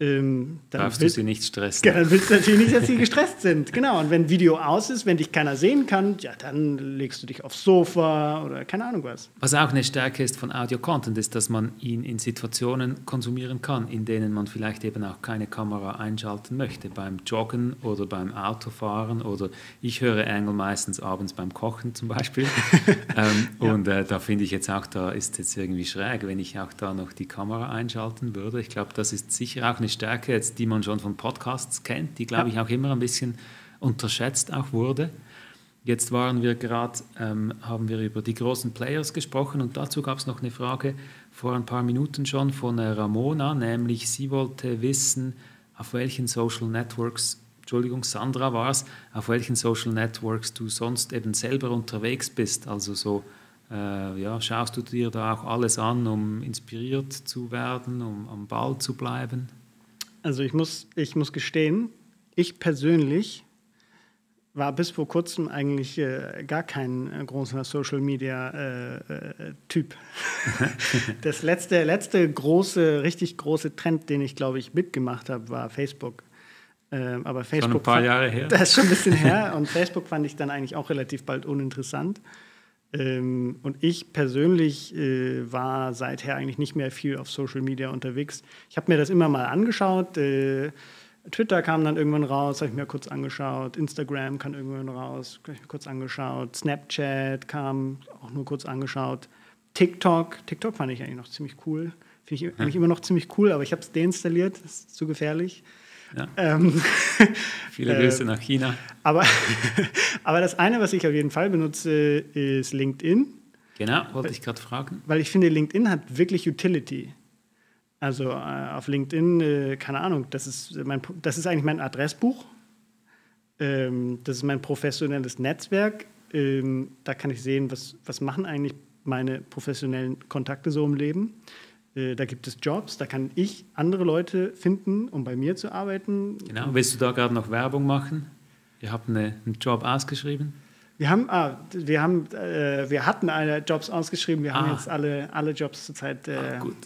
ähm, dann Darfst willst, du sie nicht stressen. Ja, dann willst du natürlich nicht, dass sie gestresst sind. Genau. Und wenn Video aus ist, wenn dich keiner sehen kann, ja, dann legst du dich aufs Sofa oder keine Ahnung was. Was auch eine Stärke ist von Audio-Content, ist, dass man ihn in Situationen konsumieren kann, in denen man vielleicht eben auch keine Kamera einschalten möchte. Beim Joggen oder beim Autofahren oder ich höre Engel meistens abends beim Kochen zum Beispiel. ähm, ja. Und äh, da finde ich jetzt auch, da ist jetzt irgendwie schräg, wenn ich auch da noch die Kamera einschalten würde. Ich glaube, das ist sicher auch eine Stärke, jetzt, die man schon von Podcasts kennt, die, glaube ich, auch immer ein bisschen unterschätzt auch wurde. Jetzt waren wir gerade, ähm, haben wir über die großen Players gesprochen und dazu gab es noch eine Frage vor ein paar Minuten schon von äh, Ramona, nämlich sie wollte wissen, auf welchen Social Networks, Entschuldigung, Sandra war es, auf welchen Social Networks du sonst eben selber unterwegs bist, also so äh, ja, schaust du dir da auch alles an, um inspiriert zu werden, um am Ball zu bleiben? Also ich muss, ich muss gestehen, ich persönlich war bis vor kurzem eigentlich äh, gar kein äh, großer Social Media äh, äh Typ. das letzte, letzte große, richtig große Trend, den ich glaube ich mitgemacht habe, war Facebook. Ähm, aber Facebook. Schon ein paar Jahre her. Das ist schon ein bisschen her. Und Facebook fand ich dann eigentlich auch relativ bald uninteressant. Ähm, und ich persönlich äh, war seither eigentlich nicht mehr viel auf Social Media unterwegs. Ich habe mir das immer mal angeschaut. Äh, Twitter kam dann irgendwann raus, habe ich mir kurz angeschaut. Instagram kam irgendwann raus, habe ich mir kurz angeschaut. Snapchat kam auch nur kurz angeschaut. TikTok, TikTok fand ich eigentlich noch ziemlich cool. Finde ich eigentlich immer noch ziemlich cool, aber ich habe es deinstalliert, das ist zu gefährlich. Ja. Ähm, Viele Grüße äh, nach China. Aber, aber das eine, was ich auf jeden Fall benutze, ist LinkedIn. Genau, wollte ich gerade fragen. Weil ich finde, LinkedIn hat wirklich Utility. Also äh, auf LinkedIn, äh, keine Ahnung, das ist, mein, das ist eigentlich mein Adressbuch. Ähm, das ist mein professionelles Netzwerk. Ähm, da kann ich sehen, was, was machen eigentlich meine professionellen Kontakte so im Leben. Äh, da gibt es Jobs, da kann ich andere Leute finden, um bei mir zu arbeiten. Genau, willst du da gerade noch Werbung machen? Ihr habt eine, einen Job ausgeschrieben? Wir haben, ah, wir haben, äh, wir hatten alle Jobs ausgeschrieben. Wir ah. haben jetzt alle, alle Jobs zurzeit äh, ah, gut.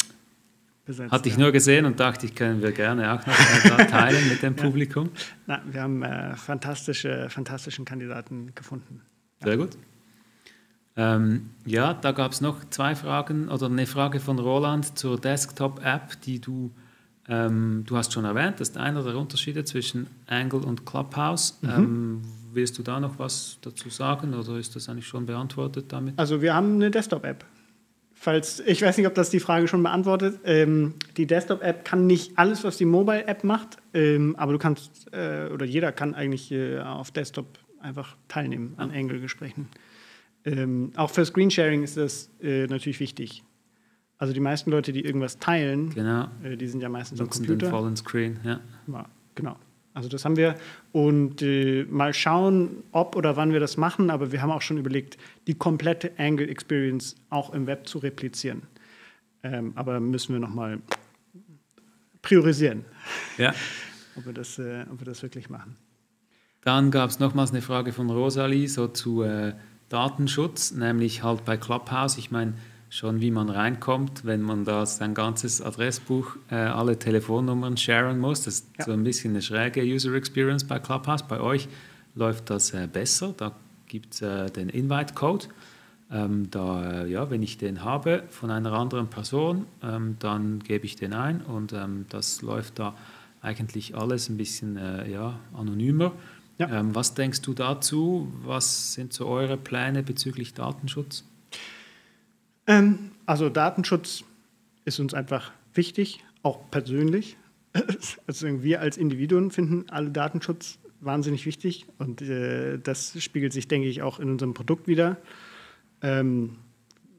besetzt. Hatte ich ja. nur gesehen und dachte, ich können wir gerne auch noch teilen mit dem Publikum. Na, wir haben äh, fantastische, fantastischen Kandidaten gefunden. Ja. Sehr gut. Ähm, ja, da gab es noch zwei Fragen oder eine Frage von Roland zur Desktop-App, die du, ähm, du hast schon erwähnt, das ist einer der Unterschiede zwischen Angle und Clubhouse. Mhm. Ähm, willst du da noch was dazu sagen oder ist das eigentlich schon beantwortet damit? Also wir haben eine Desktop-App. Falls, ich weiß nicht, ob das die Frage schon beantwortet. Ähm, die Desktop-App kann nicht alles, was die Mobile-App macht, ähm, aber du kannst, äh, oder jeder kann eigentlich äh, auf Desktop einfach teilnehmen an Angle-Gesprächen. Ähm, auch für Screensharing ist das äh, natürlich wichtig. Also die meisten Leute, die irgendwas teilen, genau. äh, die sind ja meistens Nutzen am Computer. Den vollen Screen, ja. ja. Genau. Also das haben wir und äh, mal schauen, ob oder wann wir das machen. Aber wir haben auch schon überlegt, die komplette Angle Experience auch im Web zu replizieren. Ähm, aber müssen wir noch mal priorisieren, ja. ob, wir das, äh, ob wir das wirklich machen. Dann gab es nochmals eine Frage von Rosalie so zu äh, Datenschutz, nämlich halt bei Clubhouse. Ich meine, schon wie man reinkommt, wenn man da sein ganzes Adressbuch, äh, alle Telefonnummern sharen muss. Das ist ja. so ein bisschen eine schräge User Experience bei Clubhouse. Bei euch läuft das äh, besser. Da gibt es äh, den Invite-Code. Ähm, da, äh, ja, wenn ich den habe von einer anderen Person, ähm, dann gebe ich den ein und ähm, das läuft da eigentlich alles ein bisschen äh, ja, anonymer. Ja. Ähm, was denkst du dazu? Was sind so eure Pläne bezüglich Datenschutz? Ähm, also Datenschutz ist uns einfach wichtig, auch persönlich. Also wir als Individuen finden alle Datenschutz wahnsinnig wichtig und äh, das spiegelt sich, denke ich, auch in unserem Produkt wieder. Ähm,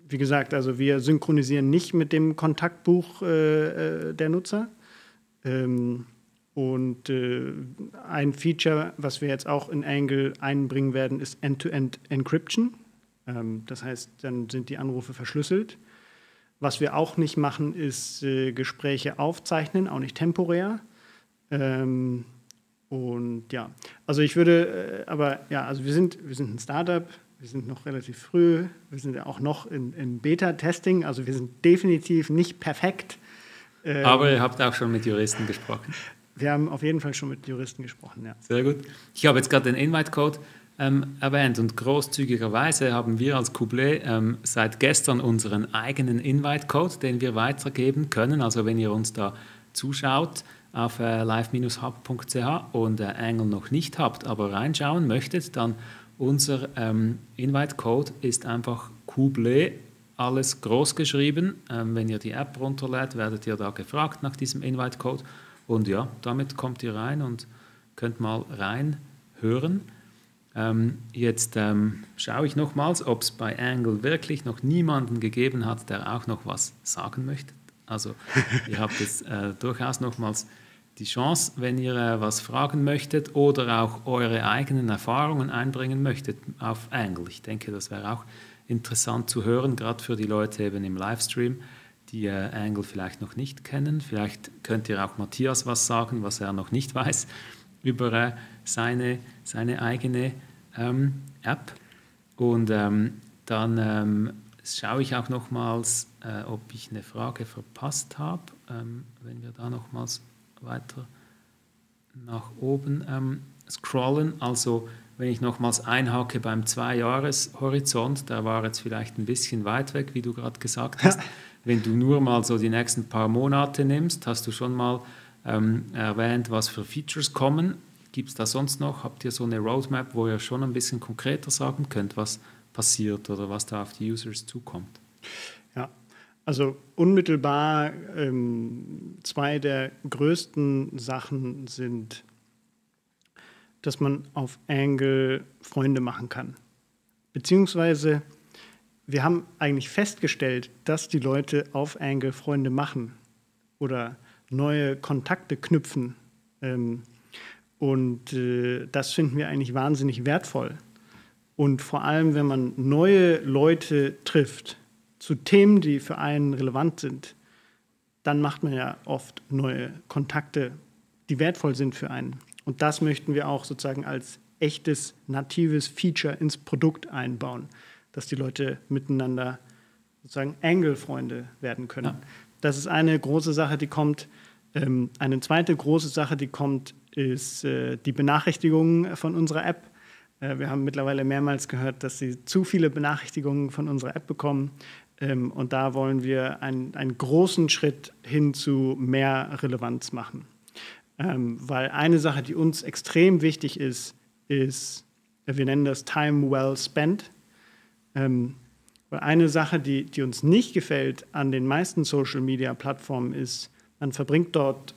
wie gesagt, also wir synchronisieren nicht mit dem Kontaktbuch äh, äh der Nutzer. Ähm, und äh, ein Feature, was wir jetzt auch in Angle einbringen werden, ist End-to-End -End Encryption. Ähm, das heißt, dann sind die Anrufe verschlüsselt. Was wir auch nicht machen, ist äh, Gespräche aufzeichnen, auch nicht temporär. Ähm, und ja, also ich würde, äh, aber ja, also wir sind, wir sind ein Startup, wir sind noch relativ früh, wir sind ja auch noch in, in Beta-Testing, also wir sind definitiv nicht perfekt. Ähm, aber ihr habt auch schon mit Juristen gesprochen. Wir haben auf jeden Fall schon mit Juristen gesprochen, ja. Sehr gut. Ich habe jetzt gerade den Invite-Code ähm, erwähnt und großzügigerweise haben wir als Couplé ähm, seit gestern unseren eigenen Invite-Code, den wir weitergeben können. Also wenn ihr uns da zuschaut auf äh, live-hub.ch und äh, Engel noch nicht habt, aber reinschauen möchtet, dann unser ähm, Invite-Code ist einfach Couplé, alles groß geschrieben. Ähm, wenn ihr die App runterlädt, werdet ihr da gefragt nach diesem Invite-Code und ja, damit kommt ihr rein und könnt mal reinhören. Ähm, jetzt ähm, schaue ich nochmals, ob es bei Angle wirklich noch niemanden gegeben hat, der auch noch was sagen möchte. Also ihr habt jetzt äh, durchaus nochmals die Chance, wenn ihr äh, was fragen möchtet oder auch eure eigenen Erfahrungen einbringen möchtet auf Angle. Ich denke, das wäre auch interessant zu hören, gerade für die Leute eben im Livestream die äh, Angle vielleicht noch nicht kennen. Vielleicht könnt ihr auch Matthias was sagen, was er noch nicht weiß über äh, seine, seine eigene ähm, App. Und ähm, dann ähm, schaue ich auch nochmals, äh, ob ich eine Frage verpasst habe, ähm, wenn wir da nochmals weiter nach oben ähm, scrollen. Also wenn ich nochmals einhake beim Zwei-Jahres-Horizont, der war jetzt vielleicht ein bisschen weit weg, wie du gerade gesagt hast. Wenn du nur mal so die nächsten paar Monate nimmst, hast du schon mal ähm, erwähnt, was für Features kommen. Gibt es da sonst noch? Habt ihr so eine Roadmap, wo ihr schon ein bisschen konkreter sagen könnt, was passiert oder was da auf die Users zukommt? Ja, also unmittelbar ähm, zwei der größten Sachen sind, dass man auf Angle Freunde machen kann. Beziehungsweise wir haben eigentlich festgestellt, dass die Leute auf Angle Freunde machen oder neue Kontakte knüpfen. Ähm, und äh, das finden wir eigentlich wahnsinnig wertvoll. Und vor allem, wenn man neue Leute trifft zu Themen, die für einen relevant sind, dann macht man ja oft neue Kontakte, die wertvoll sind für einen. Und das möchten wir auch sozusagen als echtes, natives Feature ins Produkt einbauen, dass die Leute miteinander sozusagen Angle-Freunde werden können. Ja. Das ist eine große Sache, die kommt. Ähm, eine zweite große Sache, die kommt, ist äh, die Benachrichtigungen von unserer App. Äh, wir haben mittlerweile mehrmals gehört, dass sie zu viele Benachrichtigungen von unserer App bekommen. Ähm, und da wollen wir einen, einen großen Schritt hin zu mehr Relevanz machen. Ähm, weil eine Sache, die uns extrem wichtig ist, ist, wir nennen das Time Well Spent. Ähm, weil eine Sache, die, die uns nicht gefällt an den meisten Social-Media-Plattformen ist, man verbringt dort,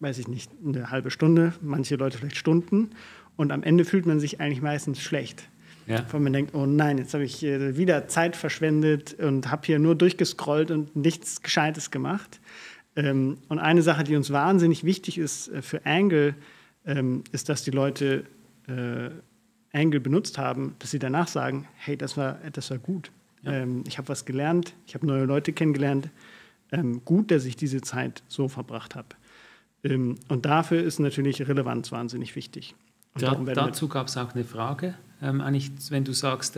weiß ich nicht, eine halbe Stunde, manche Leute vielleicht Stunden und am Ende fühlt man sich eigentlich meistens schlecht. Ja. Weil man denkt, oh nein, jetzt habe ich wieder Zeit verschwendet und habe hier nur durchgescrollt und nichts Gescheites gemacht. Ähm, und eine Sache, die uns wahnsinnig wichtig ist äh, für Angle, ähm, ist, dass die Leute äh, Angle benutzt haben, dass sie danach sagen, hey, das war, das war gut. Ja. Ähm, ich habe was gelernt, ich habe neue Leute kennengelernt. Ähm, gut, dass ich diese Zeit so verbracht habe. Ähm, und dafür ist natürlich Relevanz wahnsinnig wichtig. Da, dazu gab es auch eine Frage, ähm, eigentlich, wenn du sagst,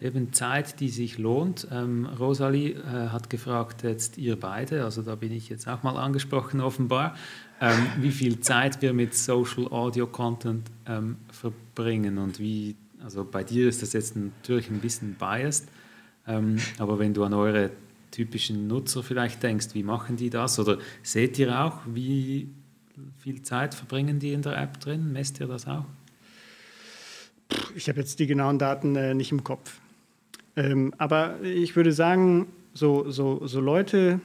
eben Zeit, die sich lohnt. Ähm, Rosalie äh, hat gefragt, jetzt ihr beide, also da bin ich jetzt auch mal angesprochen offenbar, ähm, wie viel Zeit wir mit Social Audio Content ähm, verbringen und wie, also bei dir ist das jetzt natürlich ein bisschen biased, ähm, aber wenn du an eure typischen Nutzer vielleicht denkst, wie machen die das oder seht ihr auch, wie viel Zeit verbringen die in der App drin? Messt ihr das auch? Ich habe jetzt die genauen Daten äh, nicht im Kopf. Ähm, aber ich würde sagen, so, so, so Leute,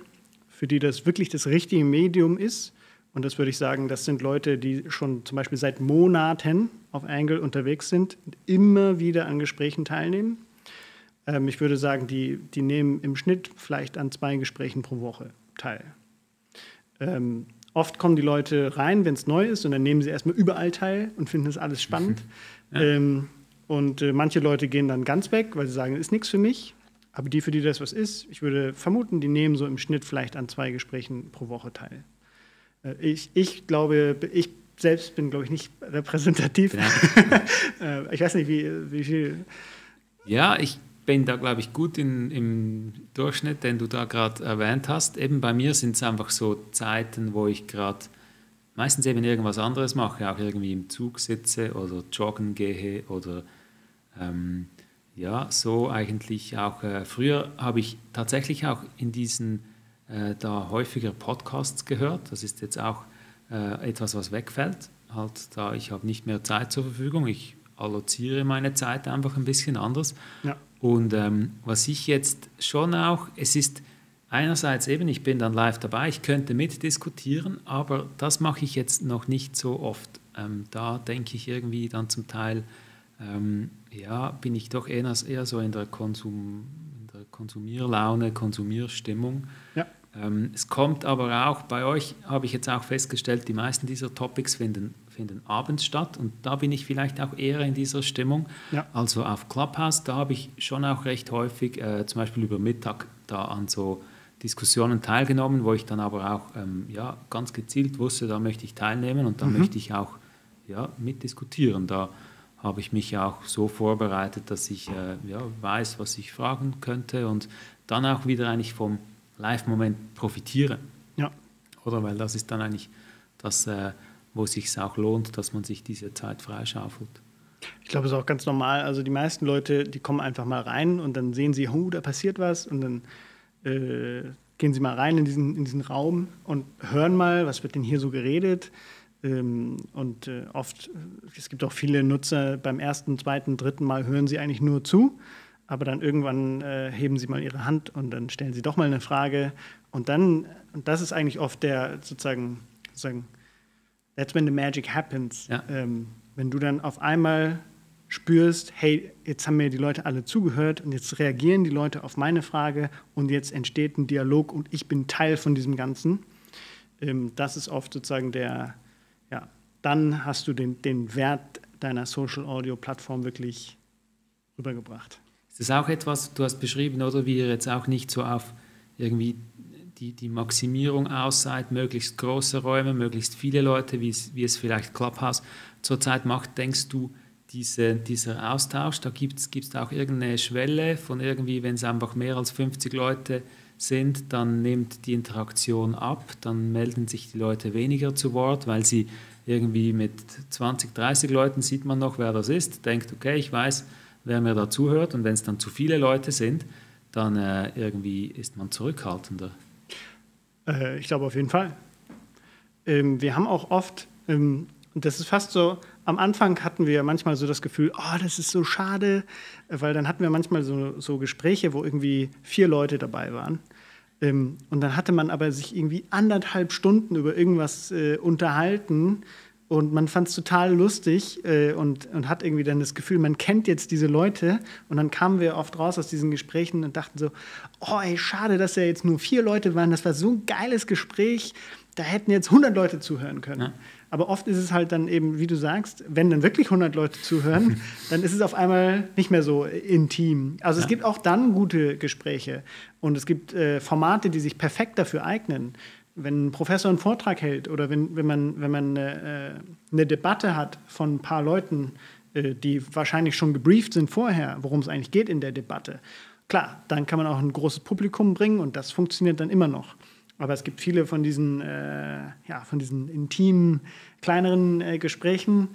für die das wirklich das richtige Medium ist, und das würde ich sagen, das sind Leute, die schon zum Beispiel seit Monaten auf Angle unterwegs sind und immer wieder an Gesprächen teilnehmen. Ähm, ich würde sagen, die, die nehmen im Schnitt vielleicht an zwei Gesprächen pro Woche teil. Ähm, oft kommen die Leute rein, wenn es neu ist, und dann nehmen sie erstmal überall teil und finden das alles spannend. Ja. Ähm, und äh, manche Leute gehen dann ganz weg, weil sie sagen, ist nichts für mich. Aber die, für die das was ist, ich würde vermuten, die nehmen so im Schnitt vielleicht an zwei Gesprächen pro Woche teil. Äh, ich, ich glaube, ich selbst bin, glaube ich, nicht repräsentativ. Ja. Äh, ich weiß nicht, wie, wie viel. Ja, ich bin da, glaube ich, gut in, im Durchschnitt, den du da gerade erwähnt hast. Eben bei mir sind es einfach so Zeiten, wo ich gerade meistens eben irgendwas anderes mache, auch irgendwie im Zug sitze oder joggen gehe oder ähm, ja, so eigentlich auch. Äh, früher habe ich tatsächlich auch in diesen da häufiger Podcasts gehört. Das ist jetzt auch äh, etwas, was wegfällt. Halt, da ich habe nicht mehr Zeit zur Verfügung. Ich alloziere meine Zeit einfach ein bisschen anders. Ja. Und ähm, was ich jetzt schon auch, es ist einerseits eben, ich bin dann live dabei, ich könnte mitdiskutieren, aber das mache ich jetzt noch nicht so oft. Ähm, da denke ich irgendwie dann zum Teil, ähm, ja, bin ich doch eher, eher so in der, Konsum, in der Konsumierlaune, Konsumierstimmung. Ja. Ähm, es kommt aber auch, bei euch habe ich jetzt auch festgestellt, die meisten dieser Topics finden, finden abends statt und da bin ich vielleicht auch eher in dieser Stimmung. Ja. Also auf Clubhouse, da habe ich schon auch recht häufig, äh, zum Beispiel über Mittag, da an so Diskussionen teilgenommen, wo ich dann aber auch ähm, ja, ganz gezielt wusste, da möchte ich teilnehmen und da mhm. möchte ich auch ja, mitdiskutieren. Da habe ich mich auch so vorbereitet, dass ich äh, ja, weiß, was ich fragen könnte und dann auch wieder eigentlich vom Live-Moment profitiere. Ja. Oder weil das ist dann eigentlich das, äh, wo es sich auch lohnt, dass man sich diese Zeit freischaufelt. Ich glaube, es ist auch ganz normal. Also die meisten Leute, die kommen einfach mal rein und dann sehen sie, oh, da passiert was und dann äh, gehen sie mal rein in diesen, in diesen Raum und hören mal, was wird denn hier so geredet. Ähm, und äh, oft, es gibt auch viele Nutzer, beim ersten, zweiten, dritten Mal hören sie eigentlich nur zu, aber dann irgendwann äh, heben sie mal ihre Hand und dann stellen sie doch mal eine Frage. Und dann, und das ist eigentlich oft der sozusagen, sozusagen that's when the magic happens. Ja. Ähm, wenn du dann auf einmal spürst, hey, jetzt haben mir die Leute alle zugehört und jetzt reagieren die Leute auf meine Frage und jetzt entsteht ein Dialog und ich bin Teil von diesem Ganzen. Ähm, das ist oft sozusagen der, ja, dann hast du den, den Wert deiner Social Audio Plattform wirklich rübergebracht. Ist das auch etwas, du hast beschrieben, oder wie ihr jetzt auch nicht so auf irgendwie die, die Maximierung aus seid, möglichst große Räume, möglichst viele Leute, wie es, wie es vielleicht Clubhouse zurzeit macht, denkst du, diese, dieser Austausch, da gibt es auch irgendeine Schwelle von irgendwie, wenn es einfach mehr als 50 Leute sind, dann nimmt die Interaktion ab, dann melden sich die Leute weniger zu Wort, weil sie irgendwie mit 20, 30 Leuten sieht man noch, wer das ist, denkt, okay, ich weiß, wer mir da zuhört und wenn es dann zu viele Leute sind, dann äh, irgendwie ist man zurückhaltender. Äh, ich glaube auf jeden Fall. Ähm, wir haben auch oft, ähm, und das ist fast so, am Anfang hatten wir manchmal so das Gefühl, oh, das ist so schade, weil dann hatten wir manchmal so, so Gespräche, wo irgendwie vier Leute dabei waren. Ähm, und dann hatte man aber sich irgendwie anderthalb Stunden über irgendwas äh, unterhalten und man fand es total lustig äh, und, und hat irgendwie dann das Gefühl, man kennt jetzt diese Leute. Und dann kamen wir oft raus aus diesen Gesprächen und dachten so, oh ey, schade, dass ja jetzt nur vier Leute waren. Das war so ein geiles Gespräch. Da hätten jetzt 100 Leute zuhören können. Ja. Aber oft ist es halt dann eben, wie du sagst, wenn dann wirklich 100 Leute zuhören, dann ist es auf einmal nicht mehr so intim. Also ja. es gibt auch dann gute Gespräche und es gibt äh, Formate, die sich perfekt dafür eignen. Wenn ein Professor einen Vortrag hält oder wenn, wenn man, wenn man äh, eine Debatte hat von ein paar Leuten, äh, die wahrscheinlich schon gebrieft sind vorher, worum es eigentlich geht in der Debatte, klar, dann kann man auch ein großes Publikum bringen und das funktioniert dann immer noch. Aber es gibt viele von diesen, äh, ja, von diesen intimen, kleineren äh, Gesprächen,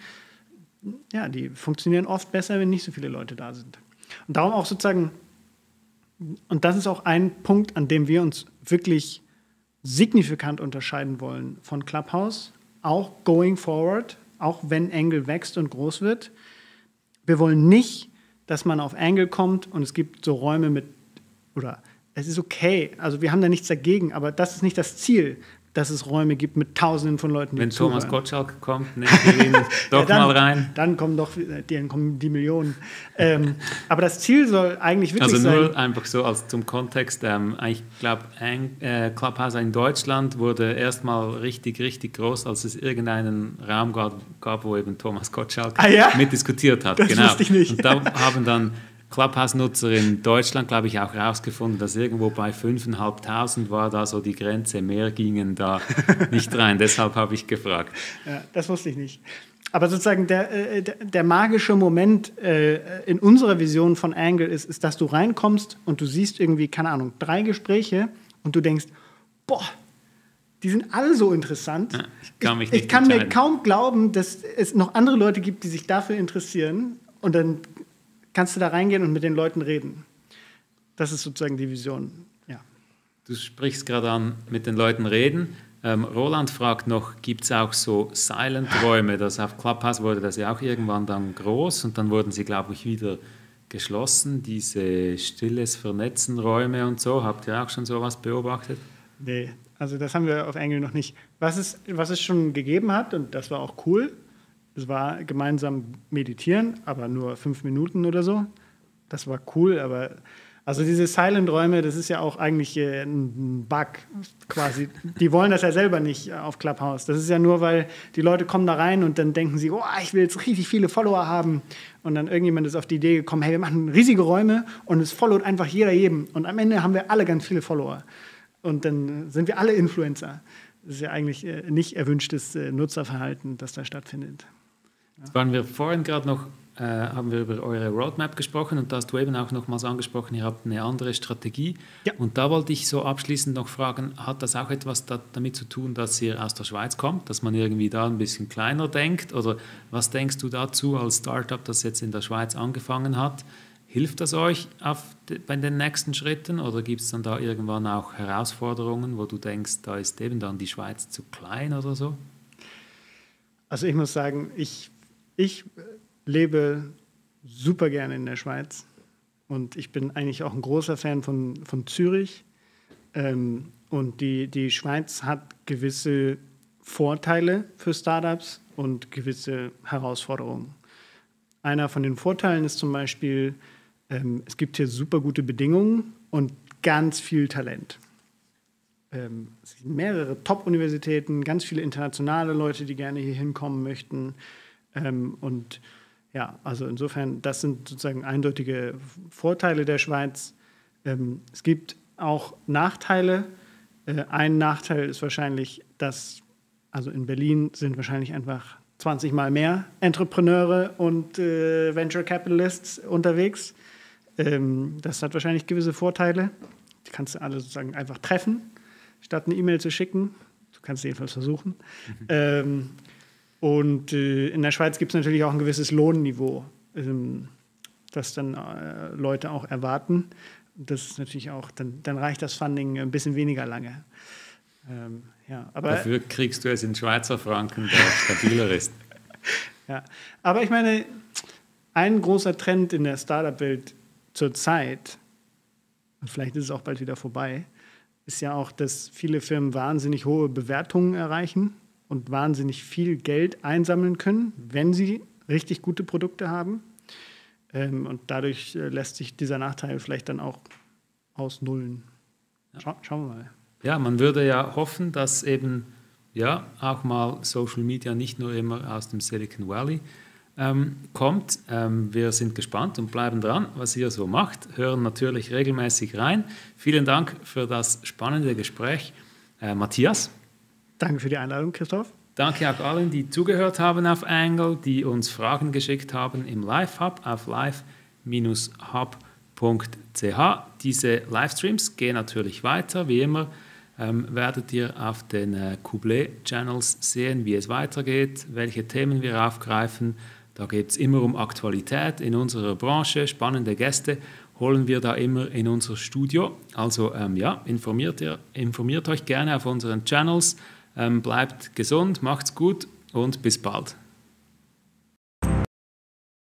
ja, die funktionieren oft besser, wenn nicht so viele Leute da sind. Und darum auch sozusagen, und das ist auch ein Punkt, an dem wir uns wirklich signifikant unterscheiden wollen von Clubhouse, auch going forward, auch wenn Angle wächst und groß wird. Wir wollen nicht, dass man auf Angle kommt und es gibt so Räume mit, oder es ist okay. Also wir haben da nichts dagegen, aber das ist nicht das Ziel, dass es Räume gibt mit Tausenden von Leuten. Die Wenn zuhören. Thomas Gottschalk kommt, nehmen wir ihn doch ja, dann, mal rein. Dann kommen doch dann kommen die Millionen. ähm, aber das Ziel soll eigentlich wirklich sein. Also nur sein, einfach so als zum Kontext. Ähm, ich glaube, äh, Clubhouse in Deutschland wurde erstmal richtig, richtig groß, als es irgendeinen Raum gab, gab wo eben Thomas Gottschalk ah, ja? mitdiskutiert hat. Das genau. wusste ich nicht. Und da haben dann Clubhouse-Nutzer in Deutschland, glaube ich, auch herausgefunden, dass irgendwo bei 5.500 war da so die Grenze, mehr gingen da nicht rein. Deshalb habe ich gefragt. Ja, das wusste ich nicht. Aber sozusagen der, äh, der, der magische Moment äh, in unserer Vision von Angle ist, ist, dass du reinkommst und du siehst irgendwie, keine Ahnung, drei Gespräche und du denkst, boah, die sind alle so interessant. Ja, ich kann, ich, ich kann mir kaum glauben, dass es noch andere Leute gibt, die sich dafür interessieren. Und dann kannst du da reingehen und mit den Leuten reden. Das ist sozusagen die Vision. Ja. Du sprichst gerade an, mit den Leuten reden. Ähm, Roland fragt noch, gibt es auch so Silent-Räume? Das auf Clubhouse wurde das ja auch irgendwann dann groß und dann wurden sie, glaube ich, wieder geschlossen, diese stilles Vernetzen Räume und so. Habt ihr auch schon sowas beobachtet? Nee, also das haben wir auf Engel noch nicht. Was es, was es schon gegeben hat, und das war auch cool, es war gemeinsam meditieren, aber nur fünf Minuten oder so. Das war cool, aber also diese Silent-Räume, das ist ja auch eigentlich äh, ein Bug quasi. Die wollen das ja selber nicht auf Clubhouse. Das ist ja nur, weil die Leute kommen da rein und dann denken sie, oh, ich will jetzt richtig viele Follower haben. Und dann irgendjemand ist auf die Idee gekommen, hey, wir machen riesige Räume und es followt einfach jeder jedem. Und am Ende haben wir alle ganz viele Follower. Und dann sind wir alle Influencer. Das ist ja eigentlich äh, nicht erwünschtes äh, Nutzerverhalten, das da stattfindet. Jetzt waren wir vorhin gerade noch äh, haben wir über eure Roadmap gesprochen und da hast du eben auch nochmals angesprochen, ihr habt eine andere Strategie. Ja. Und da wollte ich so abschließend noch fragen, hat das auch etwas da, damit zu tun, dass ihr aus der Schweiz kommt, dass man irgendwie da ein bisschen kleiner denkt? Oder was denkst du dazu als Startup, das jetzt in der Schweiz angefangen hat? Hilft das euch auf, bei den nächsten Schritten oder gibt es dann da irgendwann auch Herausforderungen, wo du denkst, da ist eben dann die Schweiz zu klein oder so? Also ich muss sagen, ich, ich lebe super gerne in der Schweiz und ich bin eigentlich auch ein großer Fan von, von Zürich. Ähm, und die, die Schweiz hat gewisse Vorteile für Startups und gewisse Herausforderungen. Einer von den Vorteilen ist zum Beispiel, ähm, es gibt hier super gute Bedingungen und ganz viel Talent. Ähm, es sind mehrere Top-Universitäten, ganz viele internationale Leute, die gerne hier hinkommen möchten. Ähm, und ja, also insofern, das sind sozusagen eindeutige Vorteile der Schweiz. Ähm, es gibt auch Nachteile. Äh, ein Nachteil ist wahrscheinlich, dass, also in Berlin sind wahrscheinlich einfach 20 Mal mehr Entrepreneure und äh, Venture Capitalists unterwegs. Ähm, das hat wahrscheinlich gewisse Vorteile. Die kannst du alle sozusagen einfach treffen, statt eine E-Mail zu schicken. Du kannst jedenfalls versuchen. Mhm. Ähm, und äh, in der Schweiz gibt es natürlich auch ein gewisses Lohnniveau, ähm, das dann äh, Leute auch erwarten. Das ist natürlich auch, dann, dann, reicht das Funding ein bisschen weniger lange. Ähm, ja, aber, Dafür kriegst du es in Schweizer Franken, der stabiler ist. ja, aber ich meine, ein großer Trend in der Startup-Welt zurzeit, und vielleicht ist es auch bald wieder vorbei, ist ja auch, dass viele Firmen wahnsinnig hohe Bewertungen erreichen und wahnsinnig viel Geld einsammeln können, wenn sie richtig gute Produkte haben. Ähm, und dadurch äh, lässt sich dieser Nachteil vielleicht dann auch ausnullen. Scha schauen wir mal. Ja, man würde ja hoffen, dass eben ja auch mal Social Media nicht nur immer aus dem Silicon Valley ähm, kommt. Ähm, wir sind gespannt und bleiben dran, was ihr so macht, hören natürlich regelmäßig rein. Vielen Dank für das spannende Gespräch, äh, Matthias. Danke für die Einladung, Christoph. Danke auch allen, die zugehört haben auf Angle, die uns Fragen geschickt haben im Live-Hub auf live-hub.ch. Diese Livestreams gehen natürlich weiter, wie immer. Ähm, werdet ihr auf den äh, Kublet-Channels sehen, wie es weitergeht, welche Themen wir aufgreifen. Da geht es immer um Aktualität in unserer Branche, spannende Gäste holen wir da immer in unser Studio. Also ähm, ja, informiert, ihr, informiert euch gerne auf unseren Channels. Ähm, bleibt gesund, macht's gut und bis bald.